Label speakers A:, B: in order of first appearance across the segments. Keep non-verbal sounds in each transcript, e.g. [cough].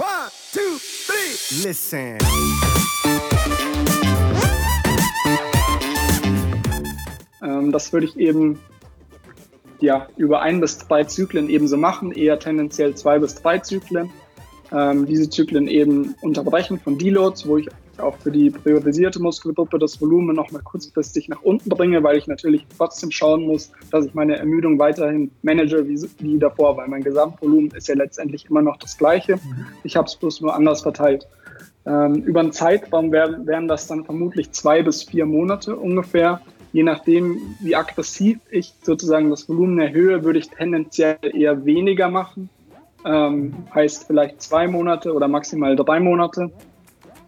A: One, two, three. Listen.
B: Ähm, das würde ich eben ja, über ein bis zwei Zyklen ebenso machen, eher tendenziell zwei bis drei Zyklen. Ähm, diese Zyklen eben unterbrechen von Deloads, wo ich auch für die priorisierte Muskelgruppe das Volumen nochmal kurzfristig nach unten bringe, weil ich natürlich trotzdem schauen muss, dass ich meine Ermüdung weiterhin manage wie, wie davor, weil mein Gesamtvolumen ist ja letztendlich immer noch das gleiche. Mhm. Ich habe es bloß nur anders verteilt. Ähm, über einen Zeitraum wären, wären das dann vermutlich zwei bis vier Monate ungefähr. Je nachdem, wie aggressiv ich sozusagen das Volumen erhöhe, würde ich tendenziell eher weniger machen. Ähm, heißt vielleicht zwei Monate oder maximal drei Monate,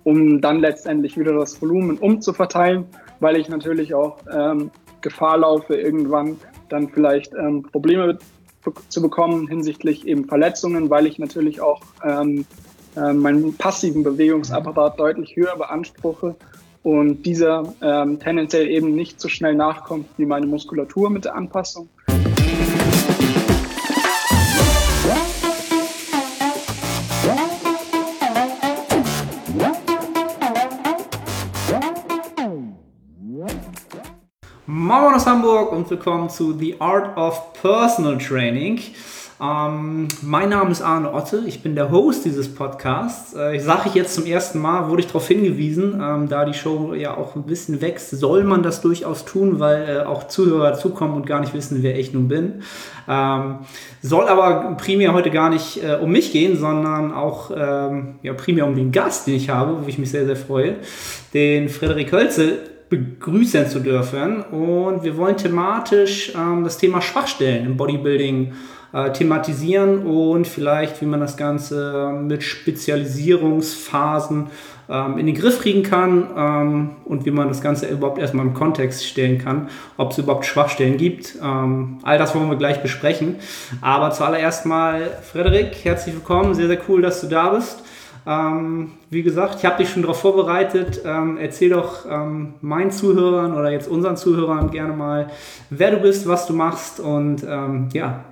B: um dann letztendlich wieder das Volumen umzuverteilen, weil ich natürlich auch ähm, Gefahr laufe, irgendwann dann vielleicht ähm, Probleme zu bekommen hinsichtlich eben Verletzungen, weil ich natürlich auch ähm, äh, meinen passiven Bewegungsapparat deutlich höher beanspruche und dieser ähm, tendenziell eben nicht so schnell nachkommt wie meine Muskulatur mit der Anpassung.
C: Moin aus Hamburg und willkommen zu The Art of Personal Training. Ähm, mein Name ist Arne Otte, ich bin der Host dieses Podcasts. Äh, ich sage ich jetzt zum ersten Mal, wurde ich darauf hingewiesen, ähm, da die Show ja auch ein bisschen wächst, soll man das durchaus tun, weil äh, auch Zuhörer zukommen und gar nicht wissen, wer ich nun bin. Ähm, soll aber primär heute gar nicht äh, um mich gehen, sondern auch ähm, ja, primär um den Gast, den ich habe, wo ich mich sehr, sehr freue, den Frederik Hölzel begrüßen zu dürfen. Und wir wollen thematisch ähm, das Thema Schwachstellen im Bodybuilding äh, thematisieren und vielleicht, wie man das Ganze mit Spezialisierungsphasen ähm, in den Griff kriegen kann ähm, und wie man das Ganze überhaupt erstmal im Kontext stellen kann, ob es überhaupt Schwachstellen gibt. Ähm, all das wollen wir gleich besprechen. Aber zuallererst mal, Frederik, herzlich willkommen. Sehr, sehr cool, dass du da bist. Ähm, wie gesagt, ich habe dich schon darauf vorbereitet. Ähm, erzähl doch ähm, meinen Zuhörern oder jetzt unseren Zuhörern gerne mal, wer du bist, was du machst und ähm, ja.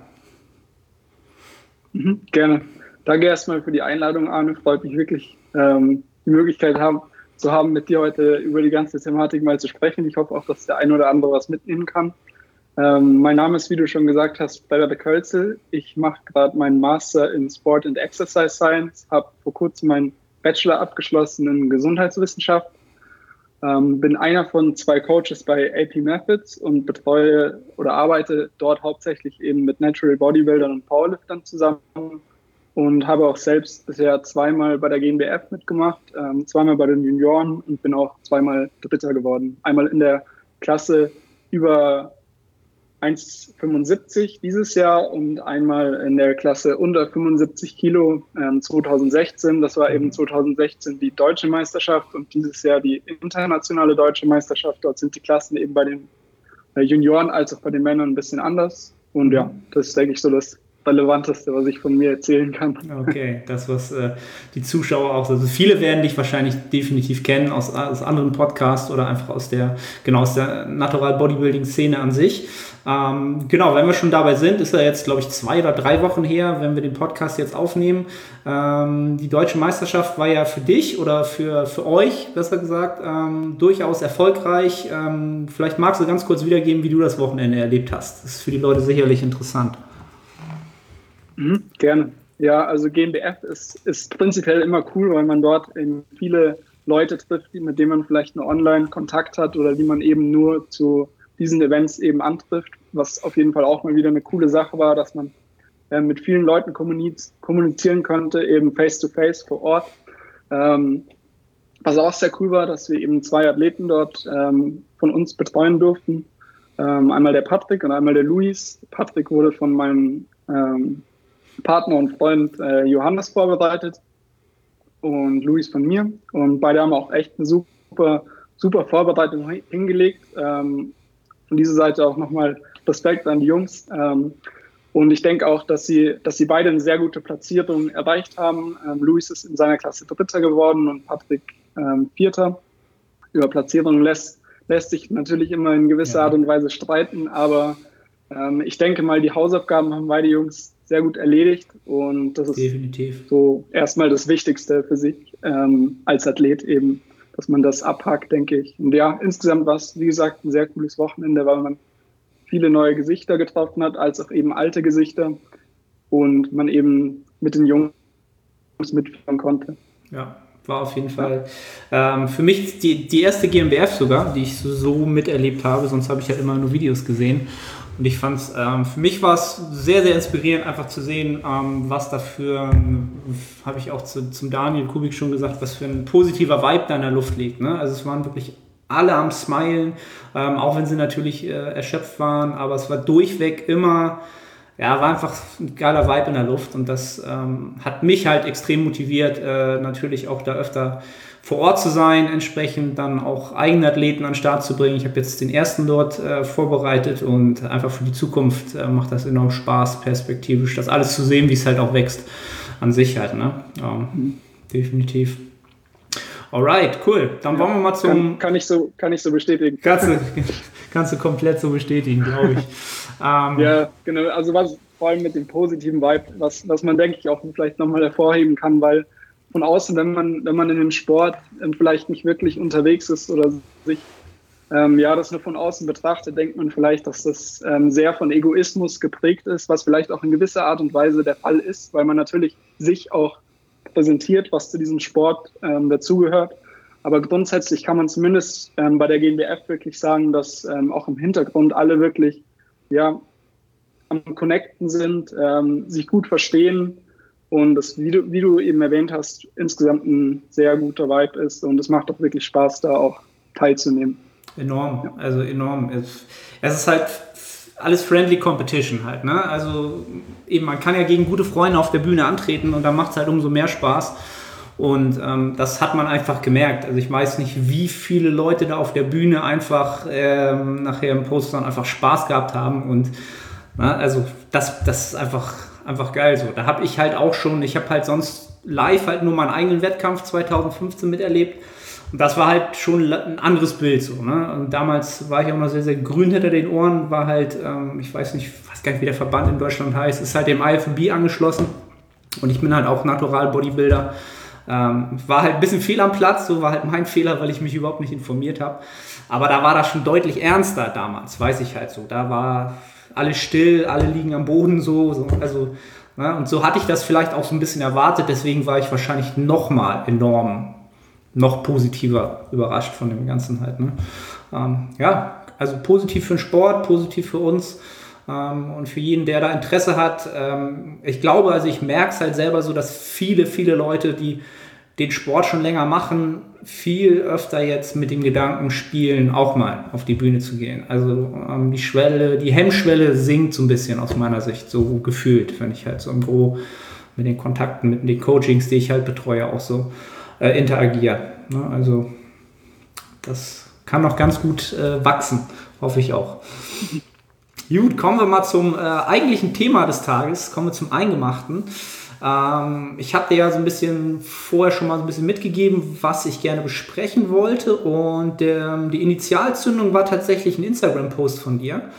B: Mhm, gerne. Danke erstmal für die Einladung, Arne. Freut mich wirklich, ähm, die Möglichkeit haben, zu haben, mit dir heute über die ganze Thematik mal zu sprechen. Ich hoffe auch, dass der ein oder andere was mitnehmen kann. Ähm, mein Name ist, wie du schon gesagt hast, Frederik Kölzel. Ich mache gerade meinen Master in Sport and Exercise Science, habe vor kurzem meinen Bachelor abgeschlossen in Gesundheitswissenschaft, ähm, bin einer von zwei Coaches bei AP Methods und betreue oder arbeite dort hauptsächlich eben mit Natural Bodybuildern und Powerliftern zusammen und habe auch selbst bisher zweimal bei der GmbF mitgemacht, ähm, zweimal bei den Junioren und bin auch zweimal Dritter geworden. Einmal in der Klasse über 1,75 dieses Jahr und einmal in der Klasse unter 75 Kilo ähm, 2016. Das war eben 2016 die deutsche Meisterschaft und dieses Jahr die internationale deutsche Meisterschaft. Dort sind die Klassen eben bei den äh, Junioren als auch bei den Männern ein bisschen anders. Und ja, das ist, denke ich, so das Relevanteste, was ich von mir erzählen kann.
C: Okay, das, was äh, die Zuschauer auch, also viele werden dich wahrscheinlich definitiv kennen aus, aus anderen Podcasts oder einfach aus der, genau, aus der Natural Bodybuilding Szene an sich. Ähm, genau, wenn wir schon dabei sind, ist er jetzt, glaube ich, zwei oder drei Wochen her, wenn wir den Podcast jetzt aufnehmen. Ähm, die deutsche Meisterschaft war ja für dich oder für, für euch, besser gesagt, ähm, durchaus erfolgreich. Ähm, vielleicht magst du ganz kurz wiedergeben, wie du das Wochenende erlebt hast. Das ist für die Leute sicherlich interessant.
B: Mhm, gerne. Ja, also GmbF ist, ist prinzipiell immer cool, weil man dort eben viele Leute trifft, mit denen man vielleicht nur online Kontakt hat oder die man eben nur zu diesen Events eben antrifft, was auf jeden Fall auch mal wieder eine coole Sache war, dass man äh, mit vielen Leuten kommuniz kommunizieren konnte, eben face-to-face -face vor Ort. Ähm, was auch sehr cool war, dass wir eben zwei Athleten dort ähm, von uns betreuen durften. Ähm, einmal der Patrick und einmal der Luis. Patrick wurde von meinem ähm, Partner und Freund äh, Johannes vorbereitet und Luis von mir. Und beide haben auch echt eine super, super Vorbereitung hingelegt. Ähm, von dieser Seite auch nochmal Respekt an die Jungs. Ähm, und ich denke auch, dass sie, dass sie beide eine sehr gute Platzierung erreicht haben. Ähm, Luis ist in seiner Klasse Dritter geworden und Patrick ähm, Vierter. Über Platzierung lässt, lässt sich natürlich immer in gewisser ja. Art und Weise streiten, aber ähm, ich denke mal, die Hausaufgaben haben beide Jungs sehr gut erledigt und das ist
C: Definitiv.
B: so erstmal das Wichtigste für sich ähm, als Athlet eben, dass man das abhakt, denke ich. Und ja, insgesamt war es, wie gesagt, ein sehr cooles Wochenende, weil man viele neue Gesichter getroffen hat, als auch eben alte Gesichter und man eben mit den Jungs mitfahren konnte.
C: Ja, war auf jeden Fall ähm, für mich die, die erste GmbF sogar, die ich so miterlebt habe, sonst habe ich ja immer nur Videos gesehen. Und ich fand es, ähm, für mich war es sehr, sehr inspirierend, einfach zu sehen, ähm, was dafür, habe ich auch zu, zum Daniel Kubik schon gesagt, was für ein positiver Vibe da in der Luft liegt. Ne? Also es waren wirklich alle am Smilen, ähm, auch wenn sie natürlich äh, erschöpft waren, aber es war durchweg immer ja, war einfach ein geiler Vibe in der Luft und das ähm, hat mich halt extrem motiviert, äh, natürlich auch da öfter vor Ort zu sein, entsprechend dann auch eigene Athleten an den Start zu bringen. Ich habe jetzt den ersten dort äh, vorbereitet und einfach für die Zukunft äh, macht das enorm Spaß, perspektivisch das alles zu sehen, wie es halt auch wächst an sich halt. Ne? Ja, mhm. Definitiv. Alright, cool. Dann wollen wir mal zum.
B: Kann, kann, ich so, kann ich so bestätigen.
C: Kannst du, [laughs] kannst du komplett so bestätigen, glaube ich. [laughs]
B: ähm, ja, genau. Also was vor allem mit dem positiven Vibe, was, was man, denke ich, auch vielleicht nochmal hervorheben kann, weil von außen, wenn man, wenn man in dem Sport ähm, vielleicht nicht wirklich unterwegs ist oder sich ähm, ja, das nur von außen betrachtet, denkt man vielleicht, dass das ähm, sehr von Egoismus geprägt ist, was vielleicht auch in gewisser Art und Weise der Fall ist, weil man natürlich sich auch präsentiert, was zu diesem Sport ähm, dazugehört. Aber grundsätzlich kann man zumindest ähm, bei der GmbF wirklich sagen, dass ähm, auch im Hintergrund alle wirklich ja, am Connecten sind, sich gut verstehen und das, wie du, wie du eben erwähnt hast, insgesamt ein sehr guter Vibe ist und es macht auch wirklich Spaß, da auch teilzunehmen.
C: Enorm, ja. also enorm. Es, ist halt alles friendly Competition halt. Ne? Also eben, man kann ja gegen gute Freunde auf der Bühne antreten und dann macht es halt umso mehr Spaß. Und ähm, das hat man einfach gemerkt. Also ich weiß nicht, wie viele Leute da auf der Bühne einfach ähm, nachher im Post dann einfach Spaß gehabt haben. Und na, ne, also das, das ist einfach, einfach geil so. Da habe ich halt auch schon, ich habe halt sonst live halt nur meinen eigenen Wettkampf 2015 miterlebt. Und das war halt schon ein anderes Bild so. Ne? Und damals war ich auch noch sehr, sehr grün hinter den Ohren, war halt, ähm, ich weiß nicht, weiß gar nicht, wie der Verband in Deutschland heißt, ist halt dem IFB angeschlossen. Und ich bin halt auch Natural Bodybuilder. Ähm, war halt ein bisschen fehl am Platz, so war halt mein Fehler, weil ich mich überhaupt nicht informiert habe. Aber da war das schon deutlich ernster damals, weiß ich halt so. Da war alles still, alle liegen am Boden so. so also, ne? Und so hatte ich das vielleicht auch so ein bisschen erwartet, deswegen war ich wahrscheinlich nochmal enorm noch positiver überrascht von dem Ganzen halt. Ne? Ähm, ja, also positiv für den Sport, positiv für uns ähm, und für jeden, der da Interesse hat. Ähm, ich glaube, also ich merke es halt selber so, dass viele, viele Leute, die den Sport schon länger machen, viel öfter jetzt mit dem Gedanken spielen, auch mal auf die Bühne zu gehen. Also ähm, die Schwelle, die Hemmschwelle sinkt so ein bisschen aus meiner Sicht, so gefühlt, wenn ich halt so im Büro mit den Kontakten, mit den Coachings, die ich halt betreue, auch so äh, interagieren. Ne? Also das kann noch ganz gut äh, wachsen, hoffe ich auch. [laughs] Gut, kommen wir mal zum äh, eigentlichen Thema des Tages, kommen wir zum Eingemachten. Ähm, ich dir ja so ein bisschen vorher schon mal so ein bisschen mitgegeben, was ich gerne besprechen wollte und ähm, die Initialzündung war tatsächlich ein Instagram-Post von dir,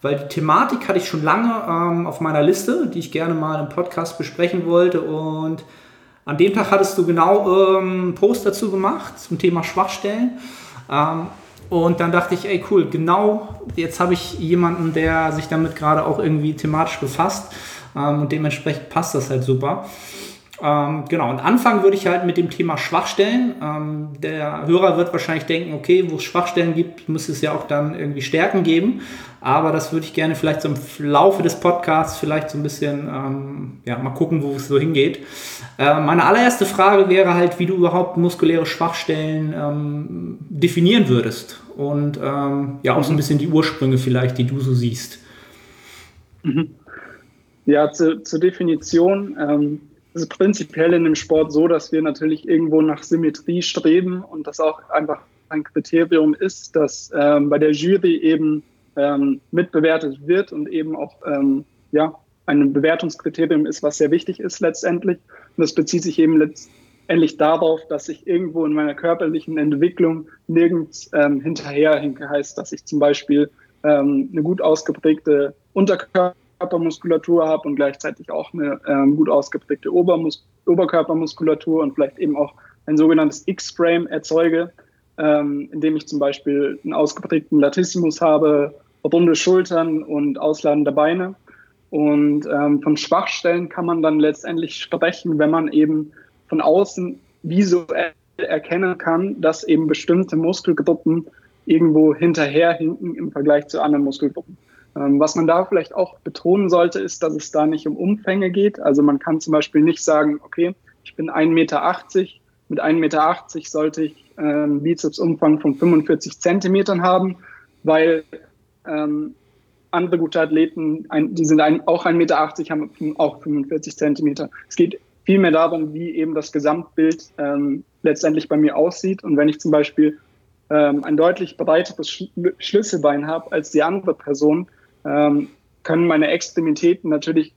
C: weil die Thematik hatte ich schon lange ähm, auf meiner Liste, die ich gerne mal im Podcast besprechen wollte und an dem Tag hattest du genau ähm, einen Post dazu gemacht zum Thema Schwachstellen. Ähm, und dann dachte ich, ey cool, genau jetzt habe ich jemanden, der sich damit gerade auch irgendwie thematisch befasst. Ähm, und dementsprechend passt das halt super. Ähm, genau, und anfangen würde ich halt mit dem Thema Schwachstellen. Ähm, der Hörer wird wahrscheinlich denken, okay, wo es Schwachstellen gibt, muss es ja auch dann irgendwie Stärken geben. Aber das würde ich gerne vielleicht so im Laufe des Podcasts vielleicht so ein bisschen, ähm, ja, mal gucken, wo es so hingeht. Äh, meine allererste Frage wäre halt, wie du überhaupt muskuläre Schwachstellen ähm, definieren würdest. Und ähm, ja, auch so ein bisschen die Ursprünge vielleicht, die du so siehst.
B: Mhm. Ja, zu, zur Definition. Ähm, es ist prinzipiell in dem Sport so, dass wir natürlich irgendwo nach Symmetrie streben und das auch einfach ein Kriterium ist, das ähm, bei der Jury eben ähm, mitbewertet wird und eben auch ähm, ja, ein Bewertungskriterium ist, was sehr wichtig ist letztendlich. Und das bezieht sich eben letztendlich darauf, dass ich irgendwo in meiner körperlichen Entwicklung nirgends ähm, hinterherhinke. Heißt, dass ich zum Beispiel ähm, eine gut ausgeprägte Unterkörper Unterkörpermuskulatur habe und gleichzeitig auch eine ähm, gut ausgeprägte Obermus Oberkörpermuskulatur und vielleicht eben auch ein sogenanntes X-Frame erzeuge, ähm, indem ich zum Beispiel einen ausgeprägten Latissimus habe, runde Schultern und ausladende Beine. Und ähm, von Schwachstellen kann man dann letztendlich sprechen, wenn man eben von außen visuell erkennen kann, dass eben bestimmte Muskelgruppen irgendwo hinterherhinken im Vergleich zu anderen Muskelgruppen. Ähm, was man da vielleicht auch betonen sollte, ist, dass es da nicht um Umfänge geht. Also man kann zum Beispiel nicht sagen, okay, ich bin 1,80 Meter, mit 1,80 Meter sollte ich ähm, Bizepsumfang von 45 Zentimetern haben, weil ähm, andere gute Athleten, die sind auch 1,80 Meter, haben auch 45 Zentimeter. Es geht vielmehr darum, wie eben das Gesamtbild ähm, letztendlich bei mir aussieht. Und wenn ich zum Beispiel ähm, ein deutlich breiteres Sch Schlüsselbein habe als die andere Person, ähm, können meine Extremitäten natürlich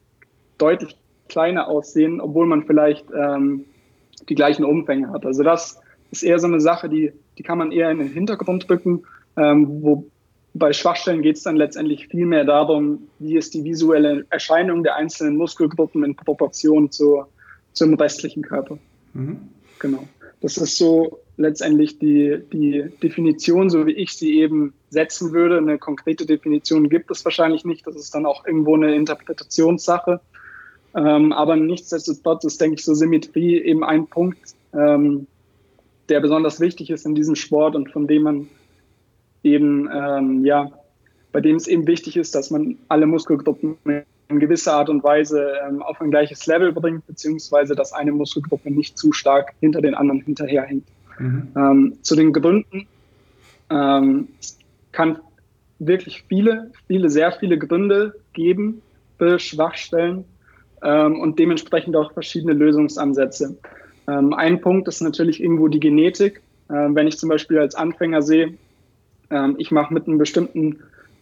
B: deutlich kleiner aussehen, obwohl man vielleicht ähm, die gleichen Umfänge hat. Also das ist eher so eine Sache, die, die kann man eher in den Hintergrund rücken, ähm, wo bei Schwachstellen geht es dann letztendlich viel mehr darum, wie ist die visuelle Erscheinung der einzelnen Muskelgruppen in Proportion zur, zum restlichen Körper. Mhm. Genau. Das ist so letztendlich die, die Definition, so wie ich sie eben setzen würde. Eine konkrete Definition gibt es wahrscheinlich nicht. Das ist dann auch irgendwo eine Interpretationssache. Ähm, aber nichtsdestotrotz ist, denke ich, so Symmetrie eben ein Punkt, ähm, der besonders wichtig ist in diesem Sport und von dem man eben, ähm, ja, bei dem es eben wichtig ist, dass man alle Muskelgruppen in gewisser Art und Weise ähm, auf ein gleiches Level bringt, beziehungsweise dass eine Muskelgruppe nicht zu stark hinter den anderen hinterherhängt. Mhm. Ähm, zu den Gründen ähm, kann wirklich viele, viele, sehr viele Gründe geben für Schwachstellen ähm, und dementsprechend auch verschiedene Lösungsansätze. Ähm, ein Punkt ist natürlich irgendwo die Genetik. Ähm, wenn ich zum Beispiel als Anfänger sehe, ähm, ich mache mit einem bestimmten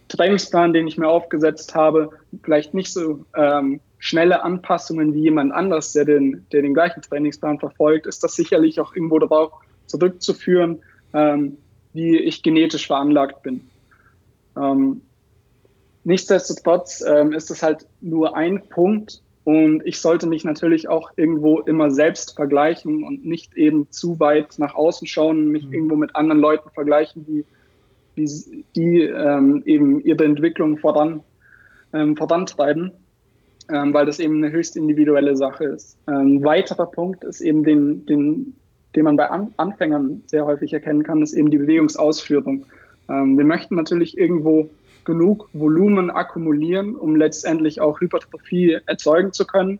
B: Trainingsplan, den ich mir aufgesetzt habe, vielleicht nicht so ähm, schnelle Anpassungen wie jemand anders, der den, der den gleichen Trainingsplan verfolgt, ist das sicherlich auch irgendwo darauf zurückzuführen, ähm, wie ich genetisch veranlagt bin. Ähm, nichtsdestotrotz ähm, ist es halt nur ein Punkt und ich sollte mich natürlich auch irgendwo immer selbst vergleichen und nicht eben zu weit nach außen schauen und mich mhm. irgendwo mit anderen Leuten vergleichen, die, die, die ähm, eben ihre Entwicklung voran, ähm, vorantreiben, ähm, weil das eben eine höchst individuelle Sache ist. Ein weiterer Punkt ist eben den, den, den man bei An Anfängern sehr häufig erkennen kann, ist eben die Bewegungsausführung. Ähm, wir möchten natürlich irgendwo genug Volumen akkumulieren, um letztendlich auch Hypertrophie erzeugen zu können,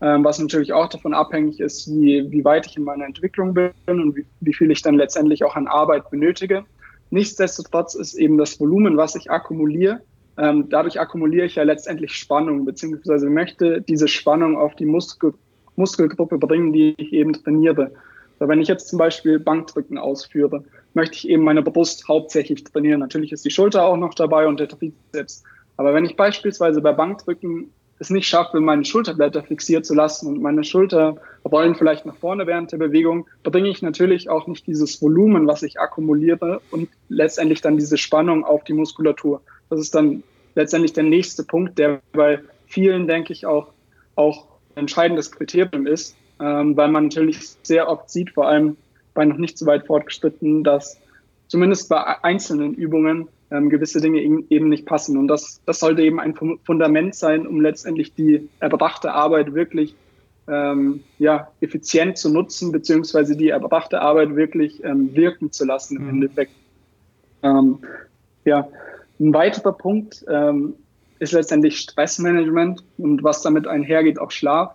B: ähm, was natürlich auch davon abhängig ist, wie, wie weit ich in meiner Entwicklung bin und wie, wie viel ich dann letztendlich auch an Arbeit benötige. Nichtsdestotrotz ist eben das Volumen, was ich akkumuliere, ähm, dadurch akkumuliere ich ja letztendlich Spannung, beziehungsweise möchte diese Spannung auf die Muskel, Muskelgruppe bringen, die ich eben trainiere. Wenn ich jetzt zum Beispiel Bankdrücken ausführe, möchte ich eben meine Brust hauptsächlich trainieren. Natürlich ist die Schulter auch noch dabei und der Trizeps. Aber wenn ich beispielsweise bei Bankdrücken es nicht schaffe, meine Schulterblätter fixiert zu lassen und meine Schulter rollen vielleicht nach vorne während der Bewegung, bringe ich natürlich auch nicht dieses Volumen, was ich akkumuliere und letztendlich dann diese Spannung auf die Muskulatur. Das ist dann letztendlich der nächste Punkt, der bei vielen, denke ich, auch, auch entscheidendes Kriterium ist, ähm, weil man natürlich sehr oft sieht, vor allem bei noch nicht so weit fortgeschritten, dass zumindest bei einzelnen Übungen ähm, gewisse Dinge eben nicht passen. Und das, das sollte eben ein Fundament sein, um letztendlich die erbrachte Arbeit wirklich ähm, ja, effizient zu nutzen, beziehungsweise die erbrachte Arbeit wirklich ähm, wirken zu lassen im mhm. Endeffekt. Ähm, ja, ein weiterer Punkt ähm, ist letztendlich Stressmanagement und was damit einhergeht, auch Schlaf.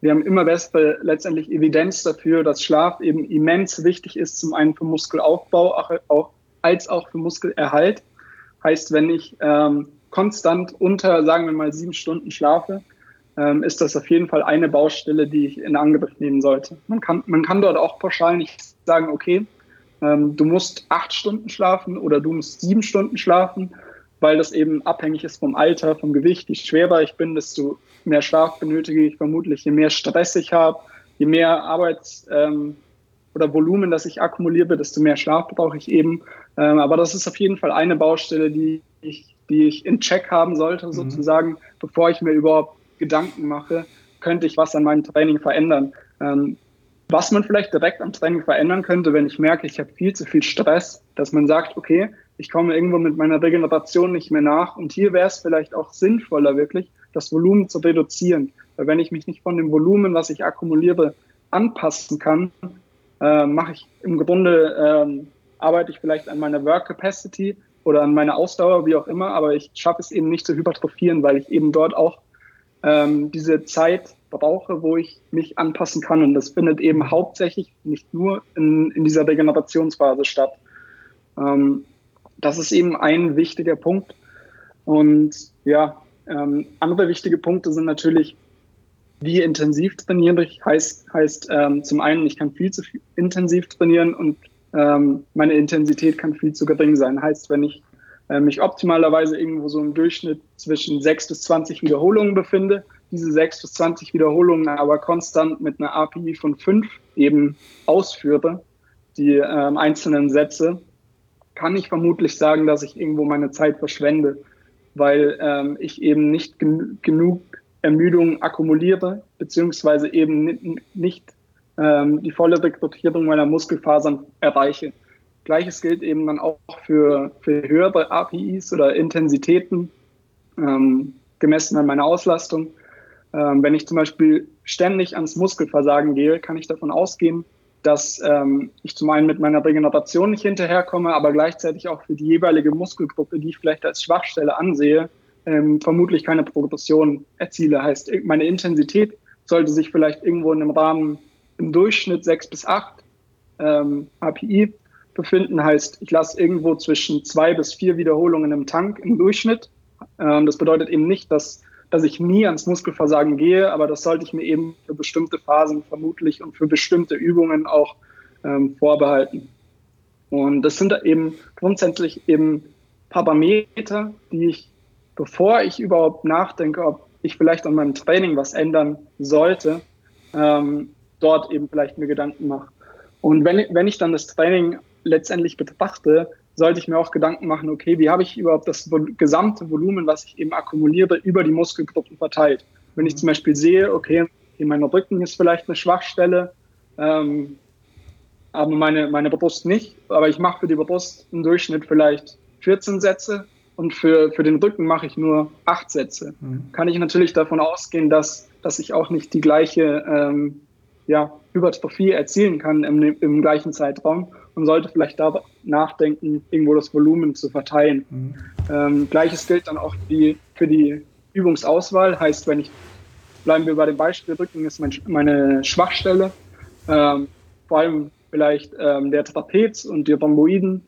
B: Wir haben immer bessere letztendlich Evidenz dafür, dass Schlaf eben immens wichtig ist, zum einen für Muskelaufbau, auch als auch für Muskelerhalt. Heißt, wenn ich ähm, konstant unter, sagen wir mal, sieben Stunden schlafe, ähm, ist das auf jeden Fall eine Baustelle, die ich in Angriff nehmen sollte. Man kann, man kann dort auch pauschal nicht sagen, okay, ähm, du musst acht Stunden schlafen oder du musst sieben Stunden schlafen, weil das eben abhängig ist vom Alter, vom Gewicht. Je schwerer ich bin, desto mehr Schlaf benötige ich vermutlich, je mehr Stress ich habe, je mehr Arbeits- ähm, oder Volumen, das ich akkumuliere, desto mehr Schlaf brauche ich eben. Ähm, aber das ist auf jeden Fall eine Baustelle, die ich die ich in Check haben sollte, mhm. sozusagen, bevor ich mir überhaupt Gedanken mache, könnte ich was an meinem Training verändern. Ähm, was man vielleicht direkt am Training verändern könnte, wenn ich merke, ich habe viel zu viel Stress, dass man sagt, okay, ich komme irgendwo mit meiner Regeneration nicht mehr nach und hier wäre es vielleicht auch sinnvoller, wirklich das Volumen zu reduzieren. Weil wenn ich mich nicht von dem Volumen, was ich akkumuliere, anpassen kann, äh, mache ich im Grunde, äh, arbeite ich vielleicht an meiner Work Capacity oder an meiner Ausdauer, wie auch immer, aber ich schaffe es eben nicht zu hypertrophieren, weil ich eben dort auch ähm, diese Zeit brauche, wo ich mich anpassen kann. Und das findet eben hauptsächlich nicht nur in, in dieser Regenerationsphase statt. Ähm, das ist eben ein wichtiger Punkt. Und ja, ähm, andere wichtige Punkte sind natürlich, wie intensiv trainiere ich. Heißt, heißt ähm, zum einen, ich kann viel zu viel intensiv trainieren und ähm, meine Intensität kann viel zu gering sein. Heißt, wenn ich äh, mich optimalerweise irgendwo so im Durchschnitt zwischen 6 bis 20 Wiederholungen befinde, diese 6 bis 20 Wiederholungen aber konstant mit einer API von 5 eben ausführe, die ähm, einzelnen Sätze, kann ich vermutlich sagen, dass ich irgendwo meine Zeit verschwende, weil ähm, ich eben nicht gen genug Ermüdung akkumuliere, beziehungsweise eben nicht ähm, die volle Rekrutierung meiner Muskelfasern erreiche. Gleiches gilt eben dann auch für, für höhere APIs oder Intensitäten, ähm, gemessen an meiner Auslastung. Ähm, wenn ich zum Beispiel ständig ans Muskelversagen gehe, kann ich davon ausgehen, dass ähm, ich zum einen mit meiner Regeneration nicht hinterherkomme, aber gleichzeitig auch für die jeweilige Muskelgruppe, die ich vielleicht als Schwachstelle ansehe, ähm, vermutlich keine Progression erziele. Heißt, meine Intensität sollte sich vielleicht irgendwo in einem Rahmen im Durchschnitt 6 bis 8 ähm, API befinden. Heißt, ich lasse irgendwo zwischen zwei bis vier Wiederholungen im Tank im Durchschnitt. Ähm, das bedeutet eben nicht, dass, dass ich nie ans Muskelversagen gehe, aber das sollte ich mir eben für bestimmte Phasen vermutlich und für bestimmte Übungen auch ähm, vorbehalten. Und das sind eben grundsätzlich eben Parameter, die ich, bevor ich überhaupt nachdenke, ob ich vielleicht an meinem Training was ändern sollte, ähm, dort eben vielleicht mir Gedanken mache. Und wenn, wenn ich dann das Training letztendlich betrachte, sollte ich mir auch Gedanken machen, okay, wie habe ich überhaupt das gesamte Volumen, was ich eben akkumuliere, über die Muskelgruppen verteilt. Wenn ich zum Beispiel sehe, okay, mein Rücken ist vielleicht eine Schwachstelle, ähm, aber meine, meine Brust nicht, aber ich mache für die Brust im Durchschnitt vielleicht 14 Sätze und für, für den Rücken mache ich nur 8 Sätze. Mhm. Kann ich natürlich davon ausgehen, dass, dass ich auch nicht die gleiche ähm, ja, Hypertrophie erzielen kann im, im gleichen Zeitraum und sollte vielleicht da nachdenken, irgendwo das Volumen zu verteilen. Mhm. Ähm, Gleiches gilt dann auch die, für die Übungsauswahl. Heißt, wenn ich, bleiben wir bei dem Beispiel, Rücken ist mein, meine Schwachstelle, ähm, vor allem vielleicht ähm, der Trapez und die Rhomboiden.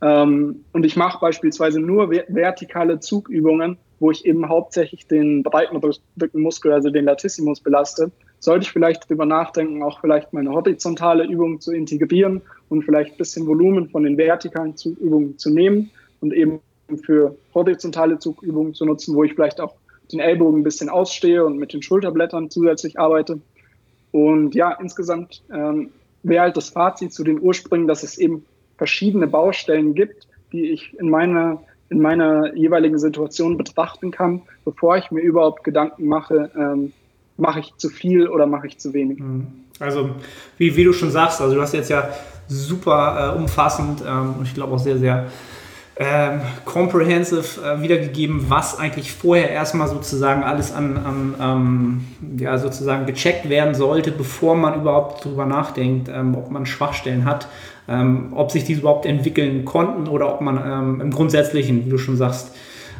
B: Ähm, und ich mache beispielsweise nur vertikale Zugübungen, wo ich eben hauptsächlich den breiten Rückenmuskel, also den Latissimus belaste sollte ich vielleicht darüber nachdenken, auch vielleicht meine horizontale Übung zu integrieren und vielleicht ein bisschen Volumen von den vertikalen Zugübungen zu nehmen und eben für horizontale Zugübungen zu nutzen, wo ich vielleicht auch den Ellbogen ein bisschen ausstehe und mit den Schulterblättern zusätzlich arbeite. Und ja, insgesamt ähm, wäre halt das Fazit zu den Ursprüngen, dass es eben verschiedene Baustellen gibt, die ich in meiner, in meiner jeweiligen Situation betrachten kann, bevor ich mir überhaupt Gedanken mache, ähm, mache ich zu viel oder mache ich zu wenig. Mhm.
C: Also, wie, wie du schon sagst, also du hast jetzt ja super äh, umfassend ähm, und ich glaube auch sehr, sehr ähm, comprehensive äh, wiedergegeben, was eigentlich vorher erstmal sozusagen alles an, an ähm, ja, sozusagen gecheckt werden sollte, bevor man überhaupt darüber nachdenkt, ähm, ob man Schwachstellen hat, ähm, ob sich diese überhaupt entwickeln konnten oder ob man ähm, im Grundsätzlichen, wie du schon sagst,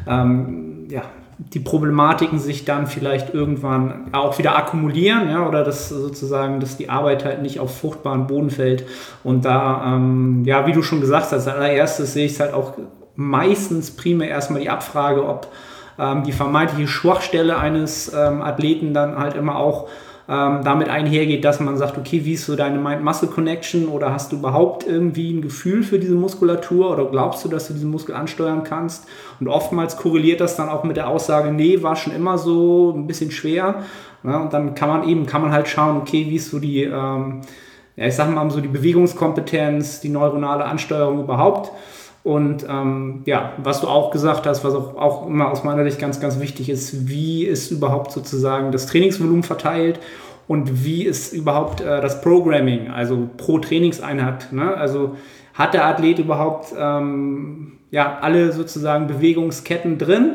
C: ähm, ja, die Problematiken sich dann vielleicht irgendwann auch wieder akkumulieren, ja, oder dass sozusagen, dass die Arbeit halt nicht auf fruchtbaren Boden fällt. Und da, ähm, ja, wie du schon gesagt hast, als allererstes sehe ich es halt auch meistens primär erstmal die Abfrage, ob ähm, die vermeintliche Schwachstelle eines ähm, Athleten dann halt immer auch ähm, damit einhergeht, dass man sagt, okay, wie ist so deine Mind-Muscle-Connection oder hast du überhaupt irgendwie ein Gefühl für diese Muskulatur oder glaubst du, dass du diesen Muskel ansteuern kannst? Und oftmals korreliert das dann auch mit der Aussage, nee, war schon immer so ein bisschen schwer. Ja, und dann kann man eben, kann man halt schauen, okay, wie ist so die, ähm, ja, ich sag mal so die Bewegungskompetenz, die neuronale Ansteuerung überhaupt. Und ähm, ja, was du auch gesagt hast, was auch, auch immer aus meiner Sicht ganz, ganz wichtig ist, wie ist überhaupt sozusagen das Trainingsvolumen verteilt und wie ist überhaupt äh, das Programming, also pro Trainingseinheit. Ne? Also hat der Athlet überhaupt ähm, ja, alle sozusagen Bewegungsketten drin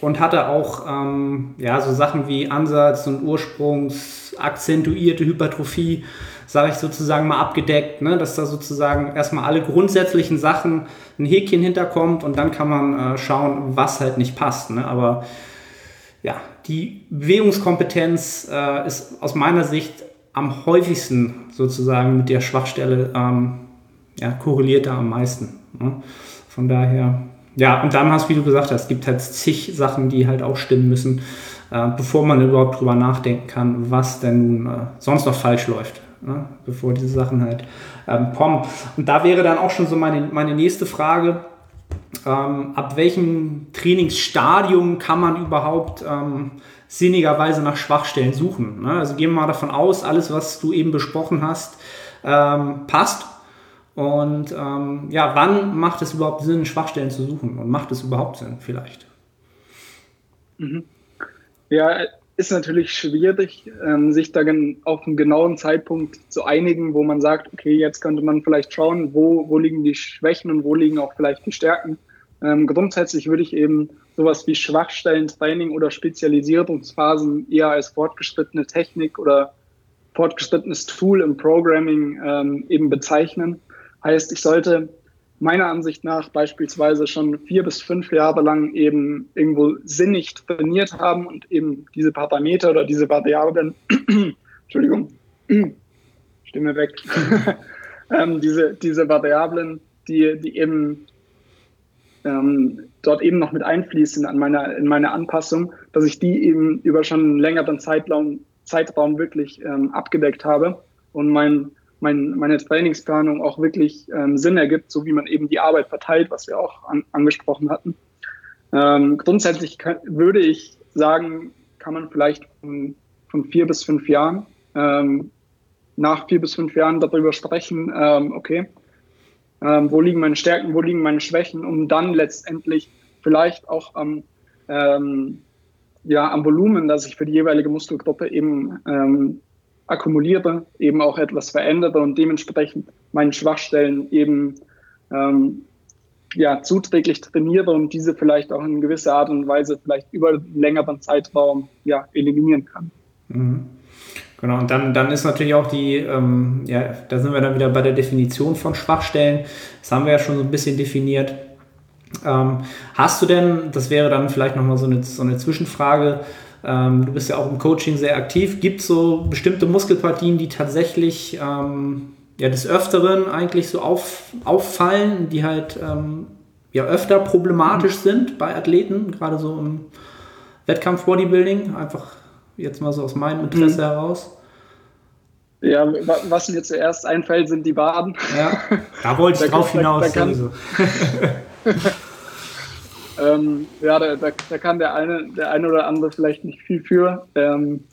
C: und hat er auch ähm, ja, so Sachen wie Ansatz und Ursprungs, akzentuierte Hypertrophie sage ich sozusagen mal abgedeckt, ne? dass da sozusagen erstmal alle grundsätzlichen Sachen ein Häkchen hinterkommt und dann kann man äh, schauen, was halt nicht passt. Ne? Aber ja, die Bewegungskompetenz äh, ist aus meiner Sicht am häufigsten sozusagen mit der Schwachstelle ähm, ja, korreliert da am meisten. Ne? Von daher, ja, und dann hast, wie du gesagt hast, es gibt halt zig Sachen, die halt auch stimmen müssen, äh, bevor man überhaupt drüber nachdenken kann, was denn äh, sonst noch falsch läuft ne? bevor diese Sachen halt ähm, kommen. Und da wäre dann auch schon so meine, meine nächste Frage. Ähm, ab welchem Trainingsstadium kann man überhaupt ähm, sinnigerweise nach Schwachstellen suchen? Ne? Also gehen wir mal davon aus, alles, was du eben besprochen hast, ähm, passt. Und ähm, ja, wann macht es überhaupt Sinn, Schwachstellen zu suchen? Und macht es überhaupt Sinn vielleicht?
B: Mhm. Ja, ist natürlich schwierig, ähm, sich da auf einen genauen Zeitpunkt zu einigen, wo man sagt, okay, jetzt könnte man vielleicht schauen, wo, wo liegen die Schwächen und wo liegen auch vielleicht die Stärken. Ähm, grundsätzlich würde ich eben sowas wie Schwachstellentraining oder Spezialisierungsphasen eher als fortgeschrittene Technik oder fortgeschrittenes Tool im Programming ähm, eben bezeichnen. Heißt, ich sollte meiner Ansicht nach beispielsweise schon vier bis fünf Jahre lang eben irgendwo sinnig trainiert haben und eben diese Parameter oder diese Variablen, [clears throat] Entschuldigung, [clears throat] Stimme weg, [laughs] ähm, diese, diese Variablen, die, die eben ähm, dort eben noch mit einfließen an meiner, in meine Anpassung, dass ich die eben über schon einen längeren Zeitraum, Zeitraum wirklich ähm, abgedeckt habe und mein mein, meine Trainingsplanung auch wirklich ähm, Sinn ergibt, so wie man eben die Arbeit verteilt, was wir auch an, angesprochen hatten. Ähm, grundsätzlich kann, würde ich sagen, kann man vielleicht von, von vier bis fünf Jahren, ähm, nach vier bis fünf Jahren darüber sprechen, ähm, okay, ähm, wo liegen meine Stärken, wo liegen meine Schwächen, um dann letztendlich vielleicht auch am, ähm, ja, am Volumen, das ich für die jeweilige Muskelgruppe eben akkumuliere, eben auch etwas verändere und dementsprechend meine Schwachstellen eben ähm, ja, zuträglich trainiere und diese vielleicht auch in gewisser Art und Weise vielleicht über einen längeren Zeitraum ja, eliminieren kann.
C: Mhm. Genau, und dann, dann ist natürlich auch die, ähm, ja, da sind wir dann wieder bei der Definition von Schwachstellen. Das haben wir ja schon so ein bisschen definiert. Ähm, hast du denn, das wäre dann vielleicht nochmal so eine, so eine Zwischenfrage, ähm, du bist ja auch im Coaching sehr aktiv. Gibt es so bestimmte Muskelpartien, die tatsächlich ähm, ja, des Öfteren eigentlich so auf, auffallen, die halt ähm, ja öfter problematisch mhm. sind bei Athleten, gerade so im Wettkampf-Bodybuilding? Einfach jetzt mal so aus meinem Interesse mhm. heraus.
B: Ja, was mir zuerst einfällt, sind die Waden.
C: Ja, da wollte ich da drauf hinaus. Da, da [laughs]
B: Ähm, ja, da, da, da, kann der eine, der eine oder andere vielleicht nicht viel für, ähm,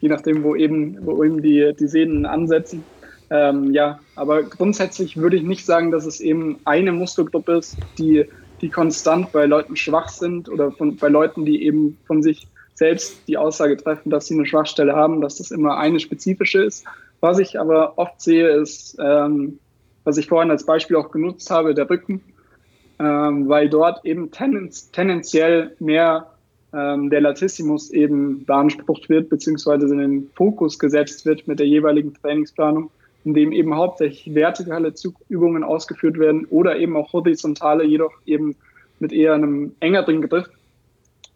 B: je nachdem, wo eben, wo eben die, die Sehnen ansetzen. Ähm, ja, aber grundsätzlich würde ich nicht sagen, dass es eben eine Muskelgruppe ist, die, die konstant bei Leuten schwach sind oder von, bei Leuten, die eben von sich selbst die Aussage treffen, dass sie eine Schwachstelle haben, dass das immer eine spezifische ist. Was ich aber oft sehe, ist, ähm, was ich vorhin als Beispiel auch genutzt habe, der Rücken ähm, weil dort eben tendenz tendenziell mehr ähm, der Latissimus eben beansprucht wird, beziehungsweise in den Fokus gesetzt wird mit der jeweiligen Trainingsplanung, in dem eben hauptsächlich vertikale Zugübungen ausgeführt werden oder eben auch horizontale, jedoch eben mit eher einem engeren Griff,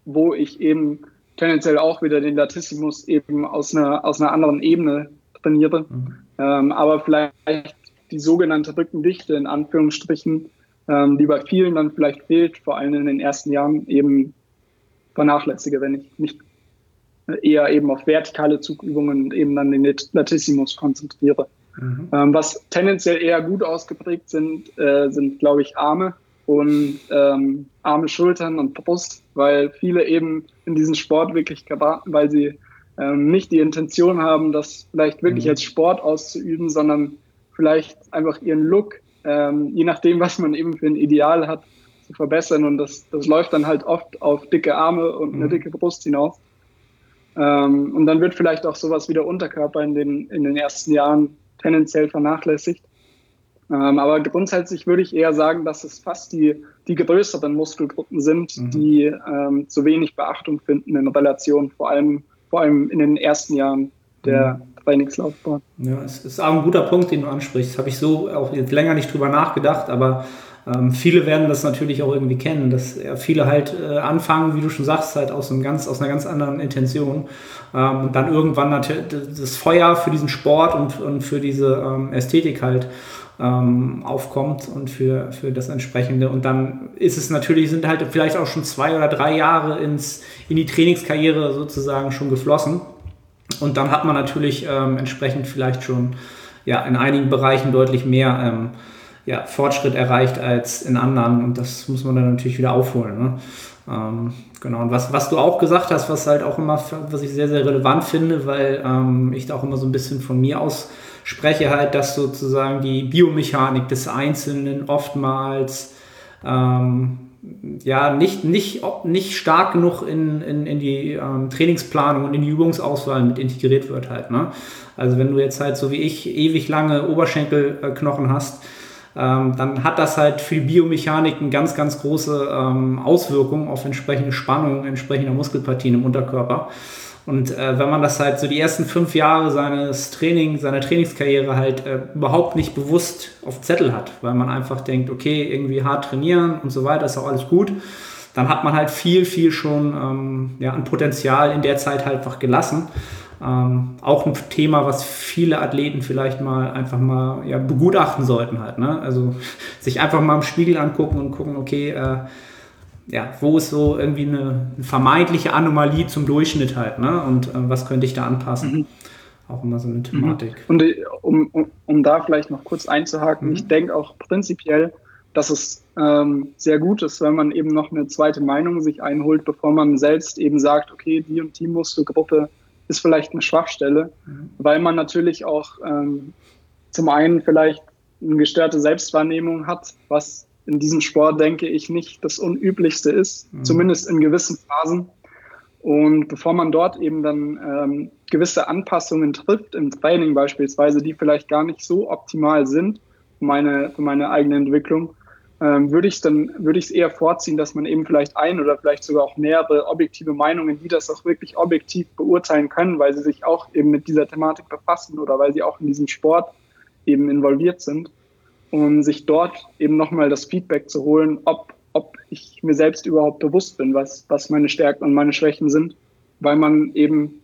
B: wo ich eben tendenziell auch wieder den Latissimus eben aus einer, aus einer anderen Ebene trainiere, mhm. ähm, aber vielleicht die sogenannte Rückendichte in Anführungsstrichen ähm, die bei vielen dann vielleicht fehlt, vor allem in den ersten Jahren eben vernachlässige, wenn ich mich eher eben auf vertikale Zugübungen und eben dann den Latissimus konzentriere. Mhm. Ähm, was tendenziell eher gut ausgeprägt sind, äh, sind, glaube ich, Arme und ähm, Arme, Schultern und Brust, weil viele eben in diesen Sport wirklich geraten, weil sie ähm, nicht die Intention haben, das vielleicht wirklich mhm. als Sport auszuüben, sondern vielleicht einfach ihren Look ähm, je nachdem, was man eben für ein Ideal hat, zu verbessern. Und das, das läuft dann halt oft auf dicke Arme und eine mhm. dicke Brust hinaus. Ähm, und dann wird vielleicht auch sowas wie der Unterkörper in den, in den ersten Jahren tendenziell vernachlässigt. Ähm, aber grundsätzlich würde ich eher sagen, dass es fast die, die größeren Muskelgruppen sind, mhm. die ähm, zu wenig Beachtung finden in Relation, vor allem, vor allem in den ersten Jahren der mhm. Trainingslaufbahn.
C: Ja, es ist auch ein guter Punkt, den du ansprichst. Habe ich so auch jetzt länger nicht drüber nachgedacht, aber ähm, viele werden das natürlich auch irgendwie kennen, dass ja, viele halt äh, anfangen, wie du schon sagst, halt aus, einem ganz, aus einer ganz anderen Intention ähm, und dann irgendwann natürlich das Feuer für diesen Sport und, und für diese ähm, Ästhetik halt ähm, aufkommt und für, für das entsprechende. Und dann ist es natürlich, sind halt vielleicht auch schon zwei oder drei Jahre ins, in die Trainingskarriere sozusagen schon geflossen. Und dann hat man natürlich ähm, entsprechend vielleicht schon ja, in einigen Bereichen deutlich mehr ähm, ja, Fortschritt erreicht als in anderen und das muss man dann natürlich wieder aufholen. Ne? Ähm, genau, und was, was du auch gesagt hast, was halt auch immer, was ich sehr, sehr relevant finde, weil ähm, ich da auch immer so ein bisschen von mir aus spreche, halt, dass sozusagen die Biomechanik des Einzelnen oftmals ähm, ja, nicht, nicht, nicht stark genug in, in, in die ähm, Trainingsplanung und in die Übungsauswahl mit integriert wird halt. Ne? Also wenn du jetzt halt so wie ich ewig lange Oberschenkelknochen hast, ähm, dann hat das halt für die Biomechanik eine ganz, ganz große ähm, Auswirkung auf entsprechende Spannung entsprechender Muskelpartien im Unterkörper. Und äh, wenn man das halt so die ersten fünf Jahre seines Training, seiner Trainingskarriere halt äh, überhaupt nicht bewusst auf Zettel hat, weil man einfach denkt, okay, irgendwie hart trainieren und so weiter, ist auch alles gut, dann hat man halt viel, viel schon ähm, ja, an Potenzial in der Zeit halt einfach gelassen. Ähm, auch ein Thema, was viele Athleten vielleicht mal einfach mal ja, begutachten sollten halt. Ne? Also sich einfach mal im Spiegel angucken und gucken, okay, äh, ja, wo ist so irgendwie eine, eine, vermeintliche Anomalie zum Durchschnitt halt, ne? Und äh, was könnte ich da anpassen? Mhm. Auch immer so eine Thematik. Mhm.
B: Und äh, um, um, um, da vielleicht noch kurz einzuhaken, mhm. ich denke auch prinzipiell, dass es ähm, sehr gut ist, wenn man eben noch eine zweite Meinung sich einholt, bevor man selbst eben sagt, okay, die und die Muskelgruppe ist vielleicht eine Schwachstelle, mhm. weil man natürlich auch ähm, zum einen vielleicht eine gestörte Selbstwahrnehmung hat, was in diesem Sport, denke ich, nicht das Unüblichste ist, mhm. zumindest in gewissen Phasen. Und bevor man dort eben dann ähm, gewisse Anpassungen trifft, im Training beispielsweise, die vielleicht gar nicht so optimal sind für meine, für meine eigene Entwicklung, ähm, würde ich dann würde ich es eher vorziehen, dass man eben vielleicht ein oder vielleicht sogar auch mehrere objektive Meinungen, die das auch wirklich objektiv beurteilen können, weil sie sich auch eben mit dieser Thematik befassen oder weil sie auch in diesem Sport eben involviert sind und sich dort eben nochmal das Feedback zu holen, ob, ob ich mir selbst überhaupt bewusst bin, was, was meine Stärken und meine Schwächen sind, weil man eben